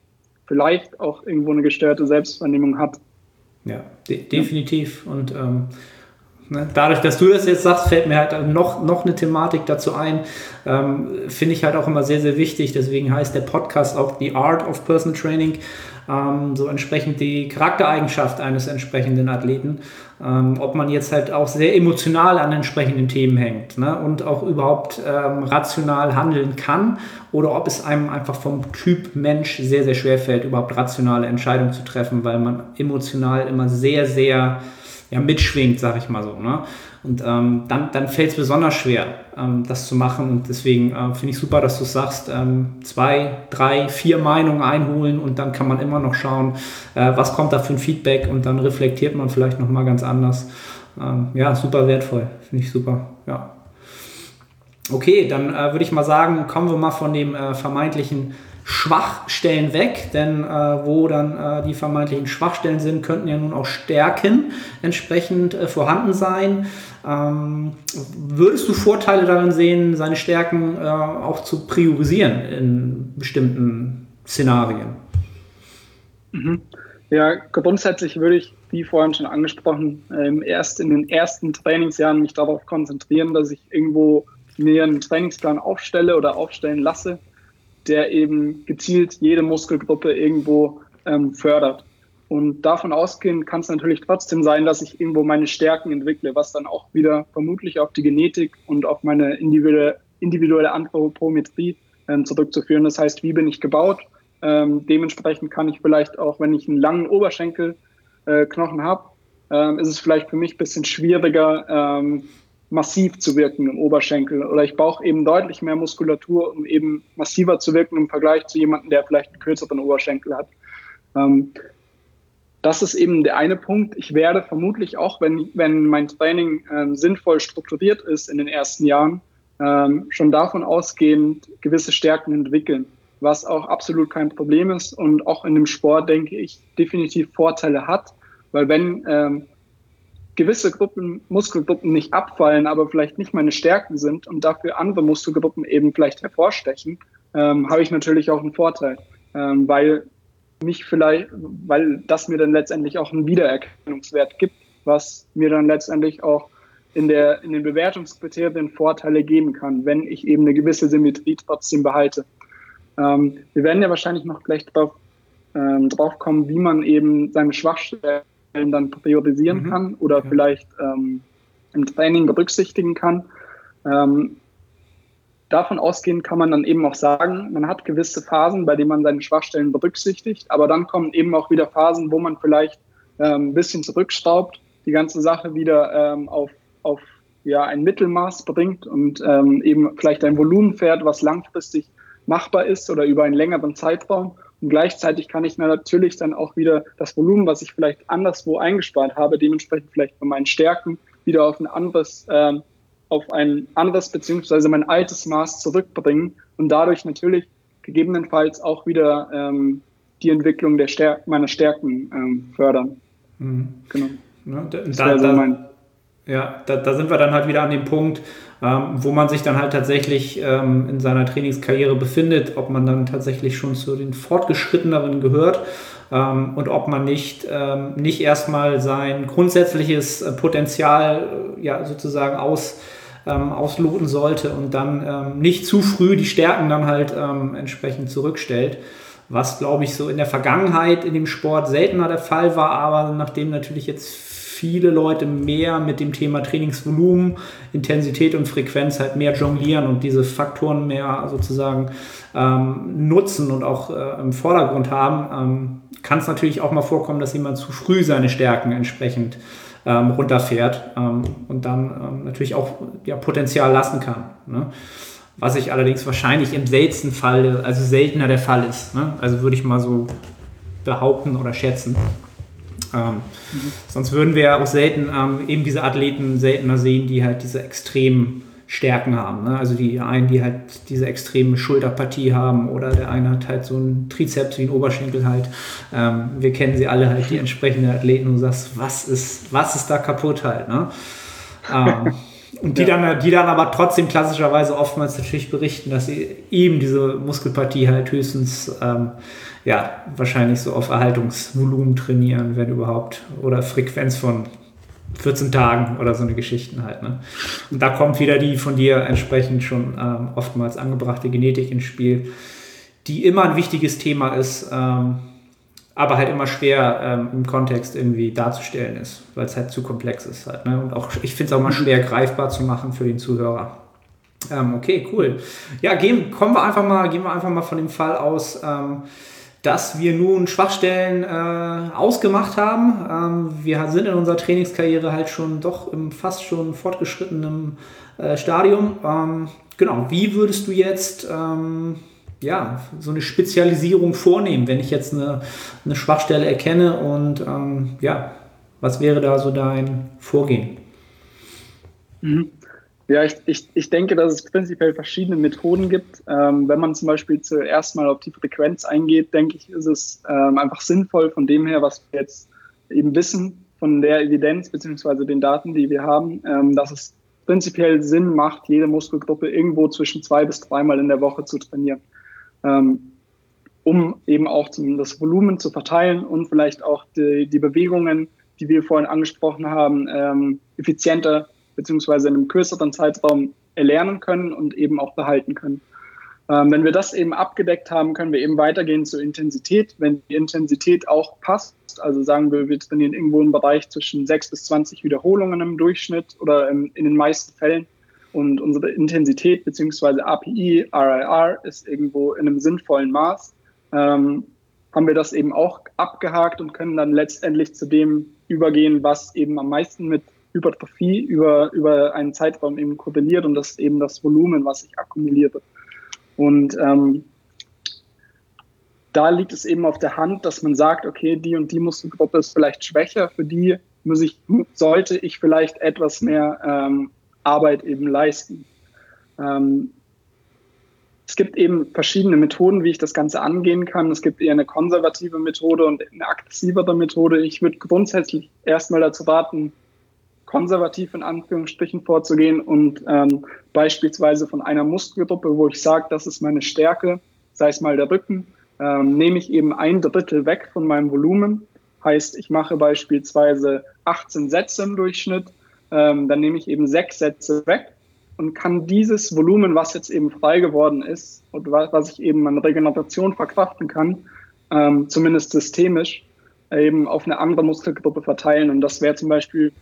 B: vielleicht auch irgendwo eine gestörte Selbstwahrnehmung hat.
C: Ja, de definitiv. Und ähm, Ne? Dadurch, dass du das jetzt sagst, fällt mir halt noch, noch eine Thematik dazu ein. Ähm, Finde ich halt auch immer sehr, sehr wichtig. Deswegen heißt der Podcast auch The Art of Personal Training. Ähm, so entsprechend die Charaktereigenschaft eines entsprechenden Athleten. Ähm, ob man jetzt halt auch sehr emotional an entsprechenden Themen hängt ne? und auch überhaupt ähm, rational handeln kann oder ob es einem einfach vom Typ Mensch sehr, sehr schwer fällt, überhaupt rationale Entscheidungen zu treffen, weil man emotional immer sehr, sehr ja, mitschwingt, sag ich mal so. Ne? Und ähm, dann, dann fällt es besonders schwer, ähm, das zu machen. Und deswegen äh, finde ich super, dass du sagst, ähm, zwei, drei, vier Meinungen einholen und dann kann man immer noch schauen, äh, was kommt da für ein Feedback und dann reflektiert man vielleicht nochmal ganz anders. Ähm, ja, super wertvoll, finde ich super. Ja. Okay, dann äh, würde ich mal sagen, kommen wir mal von dem äh, vermeintlichen Schwachstellen weg, denn äh, wo dann äh, die vermeintlichen Schwachstellen sind, könnten ja nun auch Stärken entsprechend äh, vorhanden sein. Ähm, würdest du Vorteile darin sehen, seine Stärken äh, auch zu priorisieren in bestimmten Szenarien?
B: Mhm. Ja, grundsätzlich würde ich, wie vorhin schon angesprochen, ähm, erst in den ersten Trainingsjahren mich darauf konzentrieren, dass ich irgendwo mir einen Trainingsplan aufstelle oder aufstellen lasse, der eben gezielt jede Muskelgruppe irgendwo ähm, fördert. Und davon ausgehend kann es natürlich trotzdem sein, dass ich irgendwo meine Stärken entwickle, was dann auch wieder vermutlich auf die Genetik und auf meine individuelle, individuelle Anthropometrie ähm, zurückzuführen. Das heißt, wie bin ich gebaut? Ähm, dementsprechend kann ich vielleicht auch, wenn ich einen langen Oberschenkelknochen äh, habe, ähm, ist es vielleicht für mich ein bisschen schwieriger, ähm, massiv zu wirken im Oberschenkel. Oder ich brauche eben deutlich mehr Muskulatur, um eben massiver zu wirken im Vergleich zu jemandem, der vielleicht einen kürzeren Oberschenkel hat. Ähm, das ist eben der eine Punkt. Ich werde vermutlich auch, wenn, wenn mein Training ähm, sinnvoll strukturiert ist in den ersten Jahren, ähm, schon davon ausgehend gewisse Stärken entwickeln, was auch absolut kein Problem ist und auch in dem Sport, denke ich, definitiv Vorteile hat, weil wenn ähm, gewisse Gruppen, Muskelgruppen nicht abfallen, aber vielleicht nicht meine Stärken sind und dafür andere Muskelgruppen eben vielleicht hervorstechen, ähm, habe ich natürlich auch einen Vorteil, ähm, weil mich vielleicht, weil das mir dann letztendlich auch einen Wiedererkennungswert gibt, was mir dann letztendlich auch in, der, in den Bewertungskriterien Vorteile geben kann, wenn ich eben eine gewisse Symmetrie trotzdem behalte. Ähm, wir werden ja wahrscheinlich noch gleich drauf, ähm, drauf kommen, wie man eben seine Schwachstellen dann priorisieren mhm. kann oder ja. vielleicht ähm, im Training berücksichtigen kann. Ähm, davon ausgehend kann man dann eben auch sagen, man hat gewisse Phasen, bei denen man seine Schwachstellen berücksichtigt, aber dann kommen eben auch wieder Phasen, wo man vielleicht ähm, ein bisschen zurückschraubt, die ganze Sache wieder ähm, auf, auf ja, ein Mittelmaß bringt und ähm, eben vielleicht ein Volumen fährt, was langfristig machbar ist oder über einen längeren Zeitraum. Und gleichzeitig kann ich natürlich dann auch wieder das Volumen, was ich vielleicht anderswo eingespart habe, dementsprechend vielleicht bei meinen Stärken wieder auf ein anderes ähm, auf ein anderes beziehungsweise mein altes Maß zurückbringen und dadurch natürlich gegebenenfalls auch wieder ähm, die Entwicklung der Stär meiner Stärken ähm, fördern. Mhm.
C: Genau. Ja, da, da, so mein ja da, da, sind wir dann halt wieder an dem Punkt, ähm, wo man sich dann halt tatsächlich ähm, in seiner Trainingskarriere befindet, ob man dann tatsächlich schon zu den Fortgeschritteneren gehört ähm, und ob man nicht, ähm, nicht erstmal sein grundsätzliches äh, Potenzial äh, ja, sozusagen aus ähm, ausloten sollte und dann ähm, nicht zu früh die Stärken dann halt ähm, entsprechend zurückstellt. Was, glaube ich, so in der Vergangenheit in dem Sport seltener der Fall war, aber nachdem natürlich jetzt viele Leute mehr mit dem Thema Trainingsvolumen, Intensität und Frequenz halt mehr jonglieren und diese Faktoren mehr sozusagen ähm, nutzen und auch äh, im Vordergrund haben, ähm, kann es natürlich auch mal vorkommen, dass jemand zu früh seine Stärken entsprechend ähm, runterfährt ähm, und dann ähm, natürlich auch ja, Potenzial lassen kann. Ne? Was ich allerdings wahrscheinlich im seltensten Fall, also seltener der Fall ist. Ne? Also würde ich mal so behaupten oder schätzen. Ähm, mhm. Sonst würden wir auch selten ähm, eben diese Athleten seltener sehen, die halt diese extremen Stärken haben. Ne? Also die einen, die halt diese extreme Schulterpartie haben oder der eine hat halt so einen Trizeps wie ein Oberschenkel halt. Ähm, wir kennen sie alle halt, die entsprechenden Athleten und du sagst, was ist, was ist da kaputt halt. Ne? Ähm, und die, ja. dann, die dann aber trotzdem klassischerweise oftmals natürlich berichten, dass sie eben diese Muskelpartie halt höchstens ähm, ja, wahrscheinlich so auf Erhaltungsvolumen trainieren, wenn überhaupt, oder Frequenz von 14 Tagen oder so eine Geschichten halt. Ne? Und da kommt wieder die von dir entsprechend schon ähm, oftmals angebrachte Genetik ins Spiel, die immer ein wichtiges Thema ist, ähm, aber halt immer schwer ähm, im Kontext irgendwie darzustellen ist, weil es halt zu komplex ist halt. Ne? Und auch, ich finde es auch mal schwer greifbar zu machen für den Zuhörer. Ähm, okay, cool. Ja, gehen, kommen wir einfach mal, gehen wir einfach mal von dem Fall aus, ähm, dass wir nun Schwachstellen äh, ausgemacht haben. Ähm, wir sind in unserer Trainingskarriere halt schon doch im fast schon fortgeschrittenen äh, Stadium. Ähm, genau, wie würdest du jetzt ähm, ja, so eine Spezialisierung vornehmen, wenn ich jetzt eine, eine Schwachstelle erkenne und ähm, ja, was wäre da so dein Vorgehen?
B: Mhm. Ja, ich, ich, ich denke, dass es prinzipiell verschiedene Methoden gibt. Ähm, wenn man zum Beispiel zuerst mal auf die Frequenz eingeht, denke ich, ist es ähm, einfach sinnvoll von dem her, was wir jetzt eben wissen, von der Evidenz beziehungsweise den Daten, die wir haben, ähm, dass es prinzipiell Sinn macht, jede Muskelgruppe irgendwo zwischen zwei bis dreimal in der Woche zu trainieren, ähm, um eben auch zum, das Volumen zu verteilen und vielleicht auch die, die Bewegungen, die wir vorhin angesprochen haben, ähm, effizienter beziehungsweise in einem kürzeren Zeitraum erlernen können und eben auch behalten können. Ähm, wenn wir das eben abgedeckt haben, können wir eben weitergehen zur Intensität. Wenn die Intensität auch passt, also sagen wir, wir trainieren irgendwo im Bereich zwischen 6 bis 20 Wiederholungen im Durchschnitt oder im, in den meisten Fällen und unsere Intensität beziehungsweise API, RIR ist irgendwo in einem sinnvollen Maß, ähm, haben wir das eben auch abgehakt und können dann letztendlich zu dem übergehen, was eben am meisten mit Hypertrophie über, über einen Zeitraum eben korreliert und das eben das Volumen, was ich akkumuliere. Und ähm, da liegt es eben auf der Hand, dass man sagt, okay, die und die Muskelgruppe ist vielleicht schwächer, für die muss ich, sollte ich vielleicht etwas mehr ähm, Arbeit eben leisten. Ähm, es gibt eben verschiedene Methoden, wie ich das Ganze angehen kann. Es gibt eher eine konservative Methode und eine aggressivere Methode. Ich würde grundsätzlich erstmal dazu raten, konservativ in Anführungsstrichen vorzugehen und ähm, beispielsweise von einer Muskelgruppe, wo ich sage, das ist meine Stärke, sei es mal der Rücken, ähm, nehme ich eben ein Drittel weg von meinem Volumen. Heißt, ich mache beispielsweise 18 Sätze im Durchschnitt, ähm, dann nehme ich eben sechs Sätze weg und kann dieses Volumen, was jetzt eben frei geworden ist und was ich eben an Regeneration verkraften kann, ähm, zumindest systemisch, eben auf eine andere Muskelgruppe verteilen. Und das wäre zum Beispiel,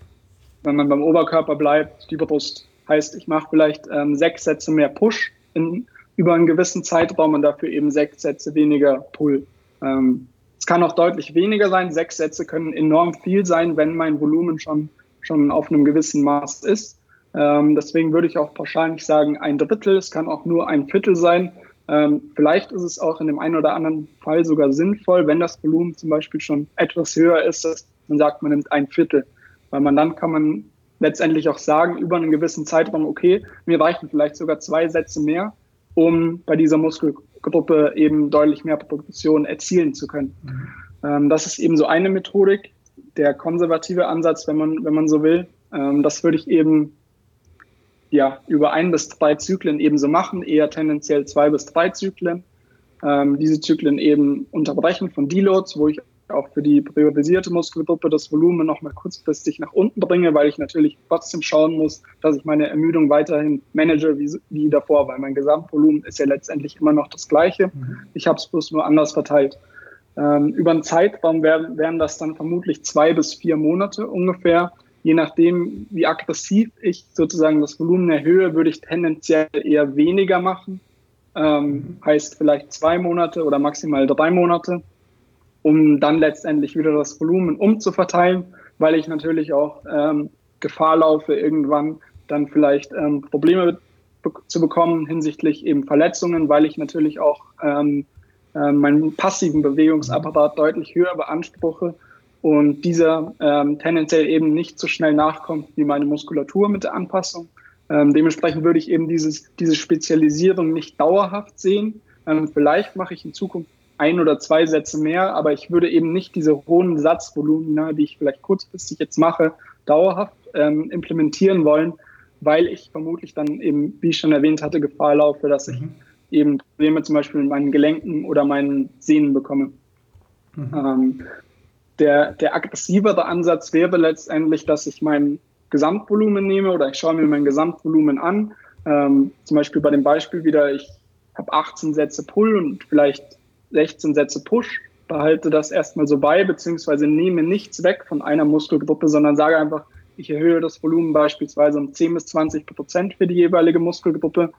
B: wenn man beim Oberkörper bleibt, die Brust. Heißt, ich mache vielleicht ähm, sechs Sätze mehr Push in, über einen gewissen Zeitraum und dafür eben sechs Sätze weniger Pull. Ähm, es kann auch deutlich weniger sein. Sechs Sätze können enorm viel sein, wenn mein Volumen schon, schon auf einem gewissen Maß ist. Ähm, deswegen würde ich auch pauschal nicht sagen ein Drittel, es kann auch nur ein Viertel sein. Ähm, vielleicht ist es auch in dem einen oder anderen Fall sogar sinnvoll, wenn das Volumen zum Beispiel schon etwas höher ist, dass man sagt, man nimmt ein Viertel. Weil man dann kann man letztendlich auch sagen, über einen gewissen Zeitraum, okay, mir reichen vielleicht sogar zwei Sätze mehr, um bei dieser Muskelgruppe eben deutlich mehr Produktion erzielen zu können. Mhm. Ähm, das ist eben so eine Methodik, der konservative Ansatz, wenn man, wenn man so will. Ähm, das würde ich eben ja, über ein bis drei Zyklen eben so machen, eher tendenziell zwei bis drei Zyklen. Ähm, diese Zyklen eben unterbrechen von Deloads, wo ich auch für die priorisierte Muskelgruppe das Volumen nochmal kurzfristig nach unten bringe, weil ich natürlich trotzdem schauen muss, dass ich meine Ermüdung weiterhin manage wie, wie davor, weil mein Gesamtvolumen ist ja letztendlich immer noch das gleiche. Mhm. Ich habe es bloß nur anders verteilt. Ähm, über einen Zeitraum wären, wären das dann vermutlich zwei bis vier Monate ungefähr je nachdem, wie aggressiv ich sozusagen das Volumen erhöhe, würde ich tendenziell eher weniger machen. Ähm, heißt vielleicht zwei Monate oder maximal drei Monate, um dann letztendlich wieder das Volumen umzuverteilen, weil ich natürlich auch ähm, Gefahr laufe, irgendwann dann vielleicht ähm, Probleme zu bekommen hinsichtlich eben Verletzungen, weil ich natürlich auch ähm, äh, meinen passiven Bewegungsapparat deutlich höher beanspruche und dieser ähm, tendenziell eben nicht so schnell nachkommt wie meine Muskulatur mit der Anpassung. Ähm, dementsprechend würde ich eben dieses, diese Spezialisierung nicht dauerhaft sehen. Ähm, vielleicht mache ich in Zukunft ein oder zwei Sätze mehr, aber ich würde eben nicht diese hohen Satzvolumina, die ich vielleicht kurzfristig jetzt mache, dauerhaft ähm, implementieren wollen, weil ich vermutlich dann eben, wie ich schon erwähnt hatte, Gefahr laufe, dass ich mhm. eben Probleme zum Beispiel mit meinen Gelenken oder meinen Sehnen bekomme. Mhm. Ähm, der, der aggressivere Ansatz wäre letztendlich, dass ich mein Gesamtvolumen nehme oder ich schaue mir mein Gesamtvolumen an. Ähm, zum Beispiel bei dem Beispiel wieder, ich habe 18 Sätze Pull und vielleicht 16 Sätze Push, behalte das erstmal so bei, beziehungsweise nehme nichts weg von einer Muskelgruppe, sondern sage einfach, ich erhöhe das Volumen beispielsweise um 10 bis 20 Prozent für die jeweilige Muskelgruppe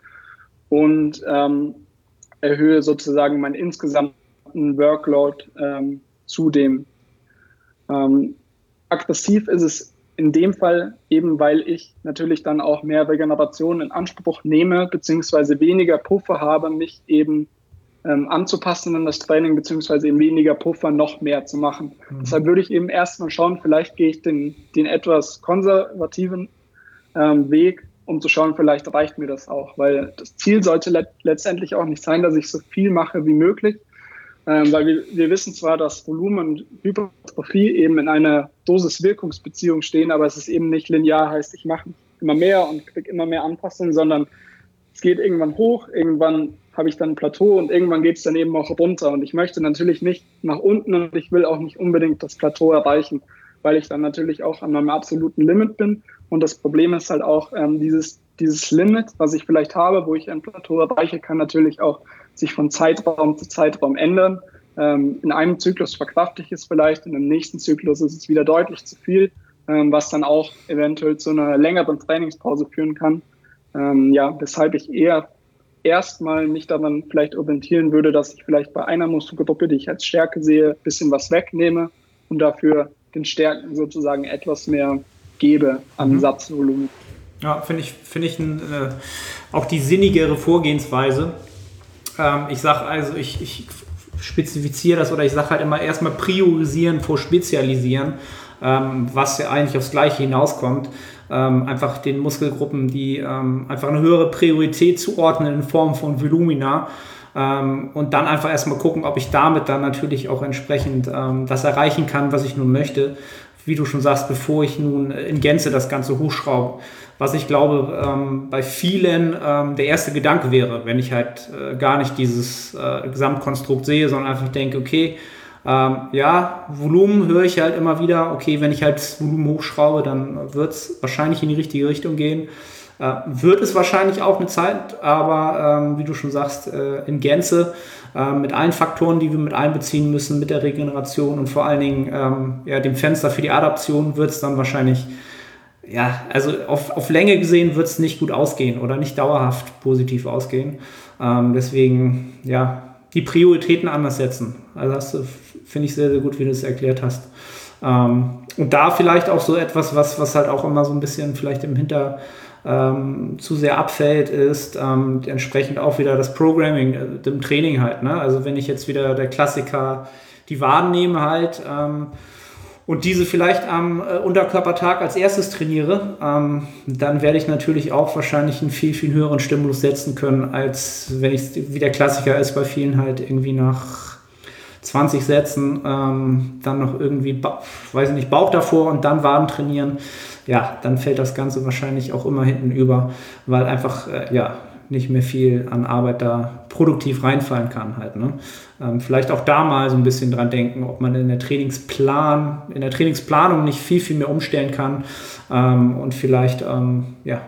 B: und ähm, erhöhe sozusagen meinen insgesamten Workload ähm, zu dem ähm, aggressiv ist es in dem Fall eben, weil ich natürlich dann auch mehr Regeneration in Anspruch nehme, beziehungsweise weniger Puffer habe, mich eben ähm, anzupassen an das Training, beziehungsweise eben weniger Puffer noch mehr zu machen. Mhm. Deshalb würde ich eben erstmal schauen, vielleicht gehe ich den, den etwas konservativen ähm, Weg, um zu schauen, vielleicht reicht mir das auch, weil das Ziel sollte let letztendlich auch nicht sein, dass ich so viel mache wie möglich, ähm, weil wir, wir wissen zwar, dass Volumen und Hypertrophie eben in einer Dosis-Wirkungsbeziehung stehen, aber es ist eben nicht linear, heißt, ich mache immer mehr und kriege immer mehr Anpassungen, sondern es geht irgendwann hoch, irgendwann habe ich dann ein Plateau und irgendwann geht es dann eben auch runter. Und ich möchte natürlich nicht nach unten und ich will auch nicht unbedingt das Plateau erreichen, weil ich dann natürlich auch an meinem absoluten Limit bin. Und das Problem ist halt auch ähm, dieses, dieses Limit, was ich vielleicht habe, wo ich ein Plateau erreiche, kann natürlich auch sich von Zeitraum zu Zeitraum ändern. Ähm, in einem Zyklus verkrafte ich es vielleicht, in dem nächsten Zyklus ist es wieder deutlich zu viel, ähm, was dann auch eventuell zu einer längeren Trainingspause führen kann. Ähm, ja, weshalb ich eher erstmal mich daran vielleicht orientieren würde, dass ich vielleicht bei einer Muskelgruppe, die ich als Stärke sehe, ein bisschen was wegnehme und dafür den Stärken sozusagen etwas mehr gebe an mhm. Satzvolumen.
C: Ja, finde ich, finde ich ein, äh, auch die sinnigere Vorgehensweise. Ähm, ich sage also, ich, ich spezifiziere das oder ich sage halt immer erstmal priorisieren vor spezialisieren, ähm, was ja eigentlich aufs Gleiche hinauskommt. Ähm, einfach den Muskelgruppen, die ähm, einfach eine höhere Priorität zuordnen in Form von Volumina. Ähm, und dann einfach erstmal gucken, ob ich damit dann natürlich auch entsprechend ähm, das erreichen kann, was ich nun möchte. Wie du schon sagst, bevor ich nun in Gänze das Ganze hochschraube was ich glaube ähm, bei vielen der erste Gedanke wäre, wenn ich halt äh, gar nicht dieses äh, Gesamtkonstrukt sehe, sondern einfach denke, okay, ähm, ja, Volumen höre ich halt immer wieder, okay, wenn ich halt das Volumen hochschraube, dann wird es wahrscheinlich in die richtige Richtung gehen. Äh, wird es wahrscheinlich auch eine Zeit, aber ähm, wie du schon sagst, äh, in Gänze äh, mit allen Faktoren, die wir mit einbeziehen müssen, mit der Regeneration und vor allen Dingen ähm, ja, dem Fenster für die Adaption, wird es dann wahrscheinlich ja, also auf, auf Länge gesehen wird es nicht gut ausgehen oder nicht dauerhaft positiv ausgehen. Ähm, deswegen, ja, die Prioritäten anders setzen. Also das finde ich sehr, sehr gut, wie du es erklärt hast. Ähm, und da vielleicht auch so etwas, was, was halt auch immer so ein bisschen vielleicht im Hinter ähm, zu sehr abfällt, ist ähm, entsprechend auch wieder das Programming, äh, dem Training halt. Ne? Also wenn ich jetzt wieder der Klassiker die Waden nehme halt, ähm, und diese vielleicht am äh, Unterkörpertag als erstes trainiere, ähm, dann werde ich natürlich auch wahrscheinlich einen viel, viel höheren Stimulus setzen können, als wenn ich wie der Klassiker ist bei vielen halt irgendwie nach 20 Sätzen ähm, dann noch irgendwie, weiß ich nicht, Bauch davor und dann Waden trainieren. Ja, dann fällt das Ganze wahrscheinlich auch immer hinten über, weil einfach, äh, ja, nicht mehr viel an Arbeit da produktiv reinfallen kann halt. Ne? Ähm, vielleicht auch da mal so ein bisschen dran denken, ob man in der Trainingsplan, in der Trainingsplanung nicht viel, viel mehr umstellen kann ähm, und vielleicht ähm, ja,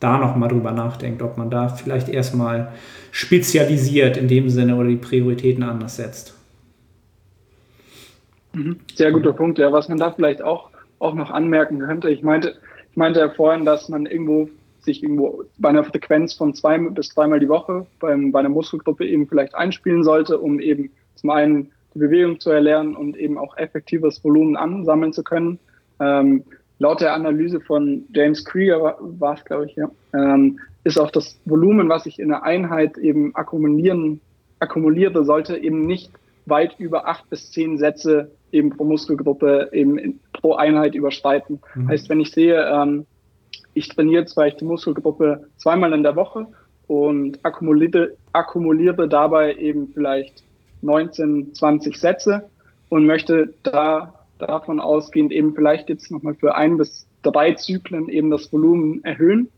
C: da noch mal drüber nachdenkt, ob man da vielleicht erstmal spezialisiert in dem Sinne oder die Prioritäten anders setzt.
B: Mhm. Sehr guter Punkt, ja. Was man da vielleicht auch, auch noch anmerken könnte, ich meinte, ich meinte ja vorhin, dass man irgendwo sich irgendwo bei einer Frequenz von zwei bis dreimal die Woche beim, bei einer Muskelgruppe eben vielleicht einspielen sollte, um eben zum einen die Bewegung zu erlernen und eben auch effektives Volumen ansammeln zu können. Ähm, laut der Analyse von James Krieger war es, glaube ich, ja, ähm, ist auch das Volumen, was ich in einer Einheit eben akkumulieren, akkumuliere, sollte eben nicht weit über acht bis zehn Sätze eben pro Muskelgruppe eben in, pro Einheit überschreiten. Mhm. Heißt, wenn ich sehe, ähm, ich trainiere zwar die Muskelgruppe zweimal in der Woche und akkumuliere, akkumuliere dabei eben vielleicht 19, 20 Sätze und möchte da davon ausgehend eben vielleicht jetzt nochmal für ein bis drei Zyklen eben das Volumen erhöhen,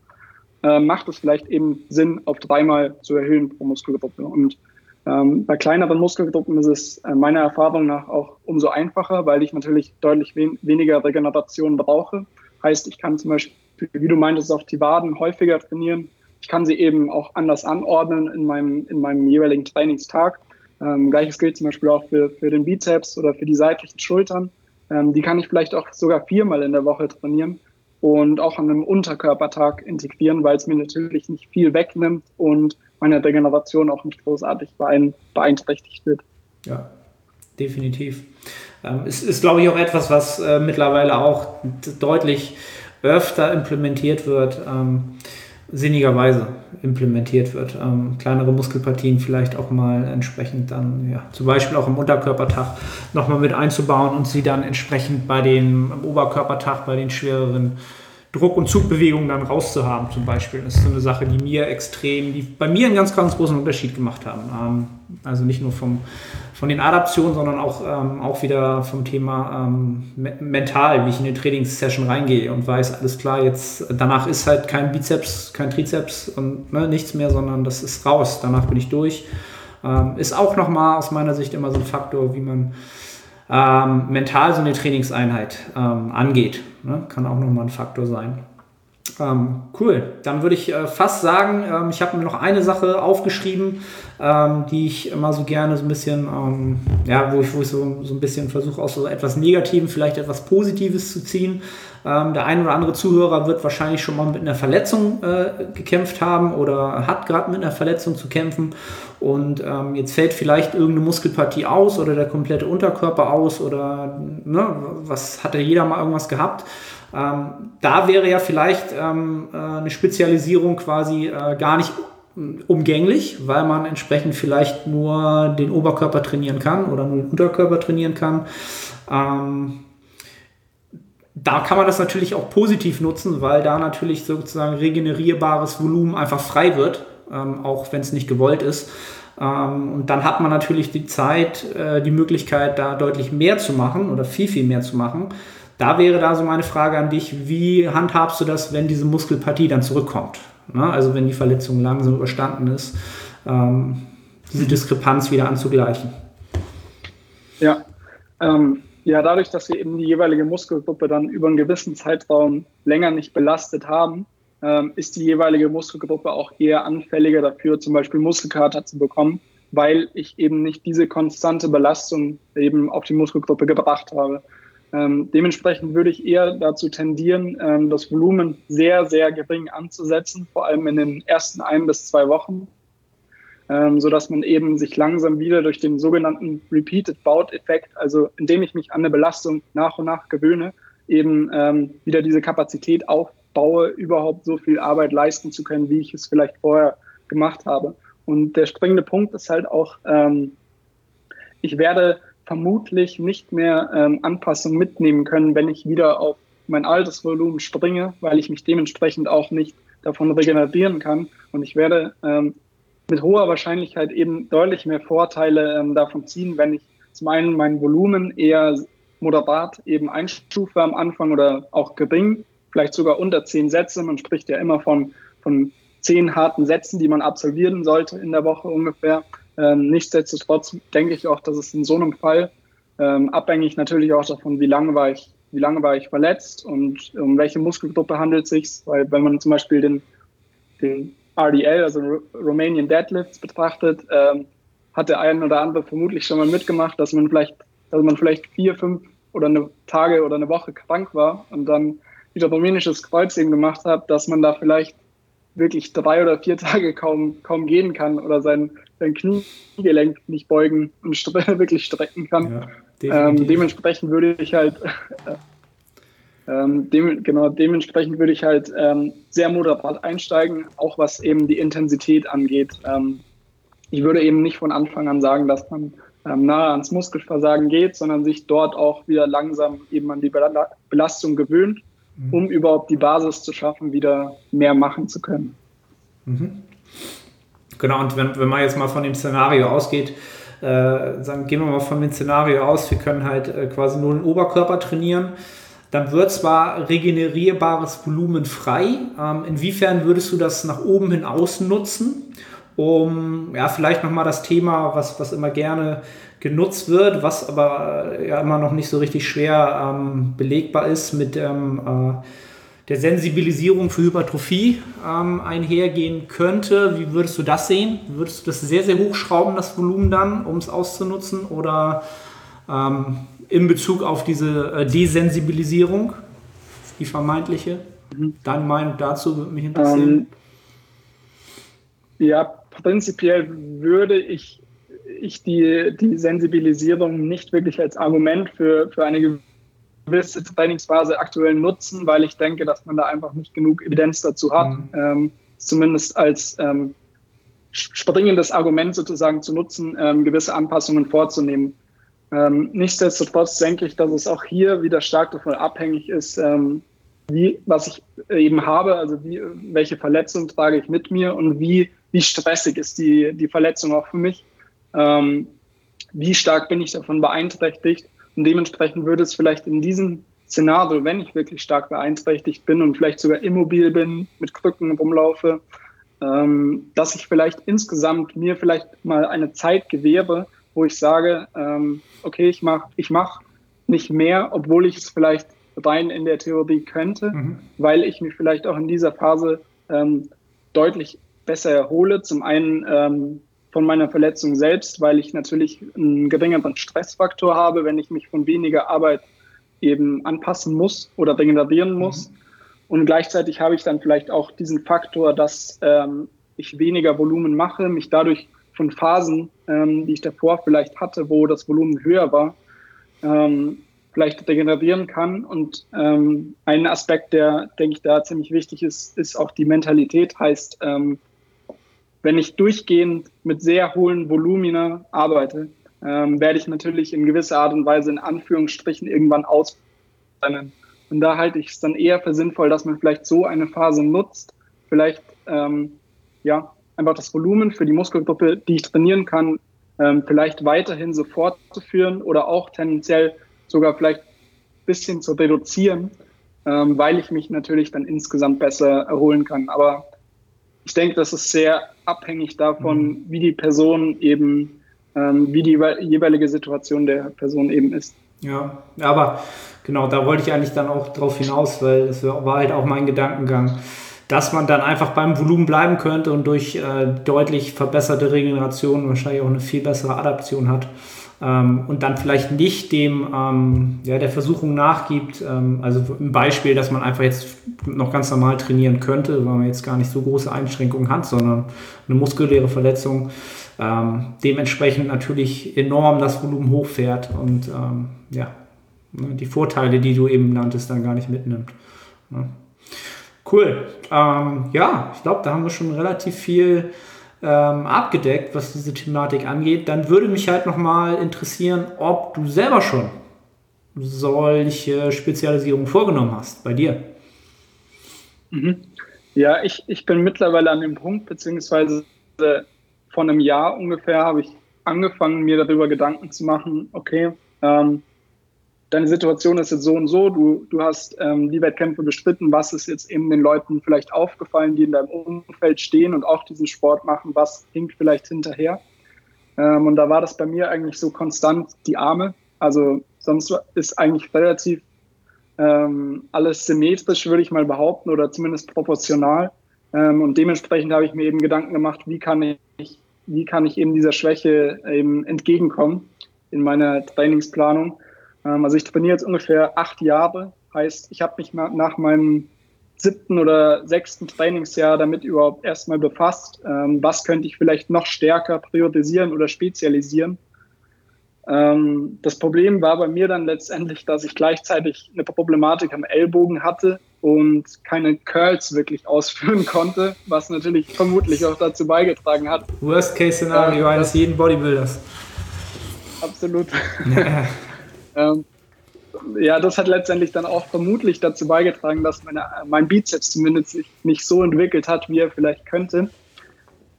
B: äh, macht es vielleicht eben Sinn, auf dreimal zu erhöhen pro Muskelgruppe. Und ähm, bei kleineren Muskelgruppen ist es äh, meiner Erfahrung nach auch umso einfacher, weil ich natürlich deutlich wen weniger Regeneration brauche. Heißt, ich kann zum Beispiel wie du meintest, auch die Waden häufiger trainieren. Ich kann sie eben auch anders anordnen in meinem, in meinem jeweiligen Trainingstag. Ähm, Gleiches gilt zum Beispiel auch für, für den Bizeps oder für die seitlichen Schultern. Ähm, die kann ich vielleicht auch sogar viermal in der Woche trainieren und auch an einem Unterkörpertag integrieren, weil es mir natürlich nicht viel wegnimmt und meine Regeneration auch nicht großartig beeinträchtigt wird.
C: Ja, definitiv. Ähm, es ist, glaube ich, auch etwas, was äh, mittlerweile auch deutlich öfter implementiert wird, ähm, sinnigerweise implementiert wird. Ähm, kleinere Muskelpartien vielleicht auch mal entsprechend dann, ja, zum Beispiel auch im Unterkörpertag nochmal mit einzubauen und sie dann entsprechend bei den, im Oberkörpertag, bei den schwereren Druck- und Zugbewegungen dann rauszuhaben, zum Beispiel. Das ist so eine Sache, die mir extrem, die bei mir einen ganz, ganz großen Unterschied gemacht haben. Ähm, also nicht nur vom, von den Adaptionen, sondern auch, ähm, auch wieder vom Thema ähm, mental, wie ich in eine Trainingssession reingehe und weiß, alles klar, jetzt danach ist halt kein Bizeps, kein Trizeps und ne, nichts mehr, sondern das ist raus. Danach bin ich durch. Ist auch nochmal aus meiner Sicht immer so ein Faktor, wie man ähm, mental so eine Trainingseinheit ähm, angeht. Ne? Kann auch nochmal ein Faktor sein. Ähm, cool. Dann würde ich äh, fast sagen, ähm, ich habe mir noch eine Sache aufgeschrieben, ähm, die ich immer so gerne so ein bisschen, ähm, ja, wo ich, wo ich so, so ein bisschen versuche, aus so etwas Negativen vielleicht etwas Positives zu ziehen. Ähm, der ein oder andere Zuhörer wird wahrscheinlich schon mal mit einer Verletzung äh, gekämpft haben oder hat gerade mit einer Verletzung zu kämpfen. Und ähm, jetzt fällt vielleicht irgendeine Muskelpartie aus oder der komplette Unterkörper aus oder ne, was hat ja jeder mal irgendwas gehabt. Ähm, da wäre ja vielleicht ähm, äh, eine Spezialisierung quasi äh, gar nicht umgänglich, weil man entsprechend vielleicht nur den Oberkörper trainieren kann oder nur den Unterkörper trainieren kann. Ähm, da kann man das natürlich auch positiv nutzen, weil da natürlich sozusagen regenerierbares Volumen einfach frei wird, ähm, auch wenn es nicht gewollt ist. Ähm, und dann hat man natürlich die Zeit, äh, die Möglichkeit, da deutlich mehr zu machen oder viel, viel mehr zu machen. Da wäre da so meine Frage an dich, wie handhabst du das, wenn diese Muskelpartie dann zurückkommt? Ne? Also wenn die Verletzung langsam überstanden ist, ähm, diese Diskrepanz wieder anzugleichen.
B: Ja, ähm, ja, dadurch, dass wir eben die jeweilige Muskelgruppe dann über einen gewissen Zeitraum länger nicht belastet haben, ähm, ist die jeweilige Muskelgruppe auch eher anfälliger dafür, zum Beispiel Muskelkater zu bekommen, weil ich eben nicht diese konstante Belastung eben auf die Muskelgruppe gebracht habe. Ähm, dementsprechend würde ich eher dazu tendieren, ähm, das Volumen sehr, sehr gering anzusetzen, vor allem in den ersten ein bis zwei Wochen, ähm, so dass man eben sich langsam wieder durch den sogenannten Repeated Bout Effekt, also indem ich mich an eine Belastung nach und nach gewöhne, eben ähm, wieder diese Kapazität aufbaue, überhaupt so viel Arbeit leisten zu können, wie ich es vielleicht vorher gemacht habe. Und der springende Punkt ist halt auch, ähm, ich werde vermutlich nicht mehr ähm, Anpassungen mitnehmen können, wenn ich wieder auf mein altes Volumen springe, weil ich mich dementsprechend auch nicht davon regenerieren kann. Und ich werde ähm, mit hoher Wahrscheinlichkeit eben deutlich mehr Vorteile ähm, davon ziehen, wenn ich zum einen mein Volumen eher moderat eben einstufe am Anfang oder auch gering, vielleicht sogar unter zehn Sätze. Man spricht ja immer von, von zehn harten Sätzen, die man absolvieren sollte in der Woche ungefähr. Ähm, nichtsdestotrotz denke ich auch, dass es in so einem Fall, ähm, abhängig natürlich auch davon, wie lange war ich, wie lange war ich verletzt und um welche Muskelgruppe handelt es sich, weil wenn man zum Beispiel den, den RDL, also Romanian Deadlifts betrachtet, ähm, hat der ein oder andere vermutlich schon mal mitgemacht, dass man vielleicht, dass man vielleicht vier, fünf oder eine Tage oder eine Woche krank war und dann wieder rumänisches Kreuzheben gemacht hat, dass man da vielleicht wirklich drei oder vier Tage kaum, kaum gehen kann oder sein, sein Kniegelenk nicht beugen und [laughs] wirklich strecken kann. Ja, ähm, dementsprechend würde ich halt [laughs] Ähm, dem, genau, dementsprechend würde ich halt ähm, sehr moderat einsteigen, auch was eben die Intensität angeht. Ähm, ich würde eben nicht von Anfang an sagen, dass man ähm, nahe ans Muskelversagen geht, sondern sich dort auch wieder langsam eben an die Belastung gewöhnt, mhm. um überhaupt die Basis zu schaffen, wieder mehr machen zu können.
C: Mhm. Genau, und wenn, wenn man jetzt mal von dem Szenario ausgeht, äh, sagen, gehen wir mal von dem Szenario aus, wir können halt äh, quasi nur den Oberkörper trainieren dann wird zwar regenerierbares Volumen frei. Ähm, inwiefern würdest du das nach oben hin ausnutzen, um ja vielleicht nochmal das Thema, was, was immer gerne genutzt wird, was aber äh, ja immer noch nicht so richtig schwer ähm, belegbar ist mit ähm, äh, der Sensibilisierung für Hypertrophie ähm, einhergehen könnte. Wie würdest du das sehen? Würdest du das sehr, sehr hochschrauben, das Volumen dann, um es auszunutzen? Oder ähm, in Bezug auf diese äh, Desensibilisierung, die vermeintliche? Mhm. Deine Meinung dazu würde mich interessieren.
B: Ähm, ja, prinzipiell würde ich, ich die, die Sensibilisierung nicht wirklich als Argument für, für eine gewisse Trainingsphase aktuell nutzen, weil ich denke, dass man da einfach nicht genug Evidenz dazu hat, mhm. ähm, zumindest als ähm, springendes Argument sozusagen zu nutzen, ähm, gewisse Anpassungen vorzunehmen. Ähm, nichtsdestotrotz denke ich, dass es auch hier wieder stark davon abhängig ist, ähm, wie, was ich eben habe, also wie, welche Verletzung trage ich mit mir und wie, wie stressig ist die, die Verletzung auch für mich. Ähm, wie stark bin ich davon beeinträchtigt und dementsprechend würde es vielleicht in diesem Szenario, wenn ich wirklich stark beeinträchtigt bin und vielleicht sogar immobil bin, mit Krücken rumlaufe, ähm, dass ich vielleicht insgesamt mir vielleicht mal eine Zeit gewähre, wo ich sage, ähm, okay, ich mache ich mach nicht mehr, obwohl ich es vielleicht rein in der Theorie könnte, mhm. weil ich mich vielleicht auch in dieser Phase ähm, deutlich besser erhole. Zum einen ähm, von meiner Verletzung selbst, weil ich natürlich einen geringeren Stressfaktor habe, wenn ich mich von weniger Arbeit eben anpassen muss oder regenerieren mhm. muss. Mhm. Und gleichzeitig habe ich dann vielleicht auch diesen Faktor, dass ähm, ich weniger Volumen mache, mich dadurch von Phasen, ähm, die ich davor vielleicht hatte, wo das Volumen höher war, ähm, vielleicht regenerieren kann. Und ähm, ein Aspekt, der, denke ich, da ziemlich wichtig ist, ist auch die Mentalität. Heißt, ähm, wenn ich durchgehend mit sehr hohen Volumina arbeite, ähm, werde ich natürlich in gewisser Art und Weise in Anführungsstrichen irgendwann ausbrennen. Und da halte ich es dann eher für sinnvoll, dass man vielleicht so eine Phase nutzt, vielleicht ähm, ja einfach das Volumen für die Muskelgruppe, die ich trainieren kann, ähm, vielleicht weiterhin so fortzuführen oder auch tendenziell sogar vielleicht ein bisschen zu reduzieren, ähm, weil ich mich natürlich dann insgesamt besser erholen kann. Aber ich denke, das ist sehr abhängig davon, mhm. wie die Person eben, ähm, wie die jeweilige Situation der Person eben ist.
C: Ja, aber genau, da wollte ich eigentlich dann auch drauf hinaus, weil das war halt auch mein Gedankengang, dass man dann einfach beim Volumen bleiben könnte und durch äh, deutlich verbesserte Regeneration wahrscheinlich auch eine viel bessere Adaption hat ähm, und dann vielleicht nicht dem ähm, ja, der Versuchung nachgibt. Ähm, also ein Beispiel, dass man einfach jetzt noch ganz normal trainieren könnte, weil man jetzt gar nicht so große Einschränkungen hat, sondern eine muskuläre Verletzung. Ähm, dementsprechend natürlich enorm das Volumen hochfährt und ähm, ja, ne, die Vorteile, die du eben nanntest, dann gar nicht mitnimmt. Ne? Cool. Ähm, ja, ich glaube, da haben wir schon relativ viel ähm, abgedeckt, was diese Thematik angeht. Dann würde mich halt nochmal interessieren, ob du selber schon solche Spezialisierungen vorgenommen hast bei dir.
B: Mhm. Ja, ich, ich bin mittlerweile an dem Punkt, beziehungsweise vor einem Jahr ungefähr habe ich angefangen, mir darüber Gedanken zu machen, okay, ähm, deine Situation ist jetzt so und so, du, du hast ähm, die Wettkämpfe bestritten, was ist jetzt eben den Leuten vielleicht aufgefallen, die in deinem Umfeld stehen und auch diesen Sport machen, was hinkt vielleicht hinterher. Ähm, und da war das bei mir eigentlich so konstant die Arme. Also sonst ist eigentlich relativ ähm, alles symmetrisch, würde ich mal behaupten, oder zumindest proportional. Ähm, und dementsprechend habe ich mir eben Gedanken gemacht, wie kann ich, wie kann ich eben dieser Schwäche eben entgegenkommen in meiner Trainingsplanung. Ähm, also ich trainiere jetzt ungefähr acht Jahre. Heißt, ich habe mich nach meinem siebten oder sechsten Trainingsjahr damit überhaupt erstmal befasst. Ähm, was könnte ich vielleicht noch stärker priorisieren oder spezialisieren? Ähm, das Problem war bei mir dann letztendlich, dass ich gleichzeitig eine Problematik am Ellbogen hatte und keine Curls wirklich ausführen [laughs] konnte, was natürlich vermutlich auch dazu beigetragen hat.
C: Worst-Case-Szenario eines jeden Bodybuilders.
B: Absolut. Ja. [laughs] Ähm, ja, das hat letztendlich dann auch vermutlich dazu beigetragen, dass meine, mein Bizeps zumindest sich nicht so entwickelt hat, wie er vielleicht könnte.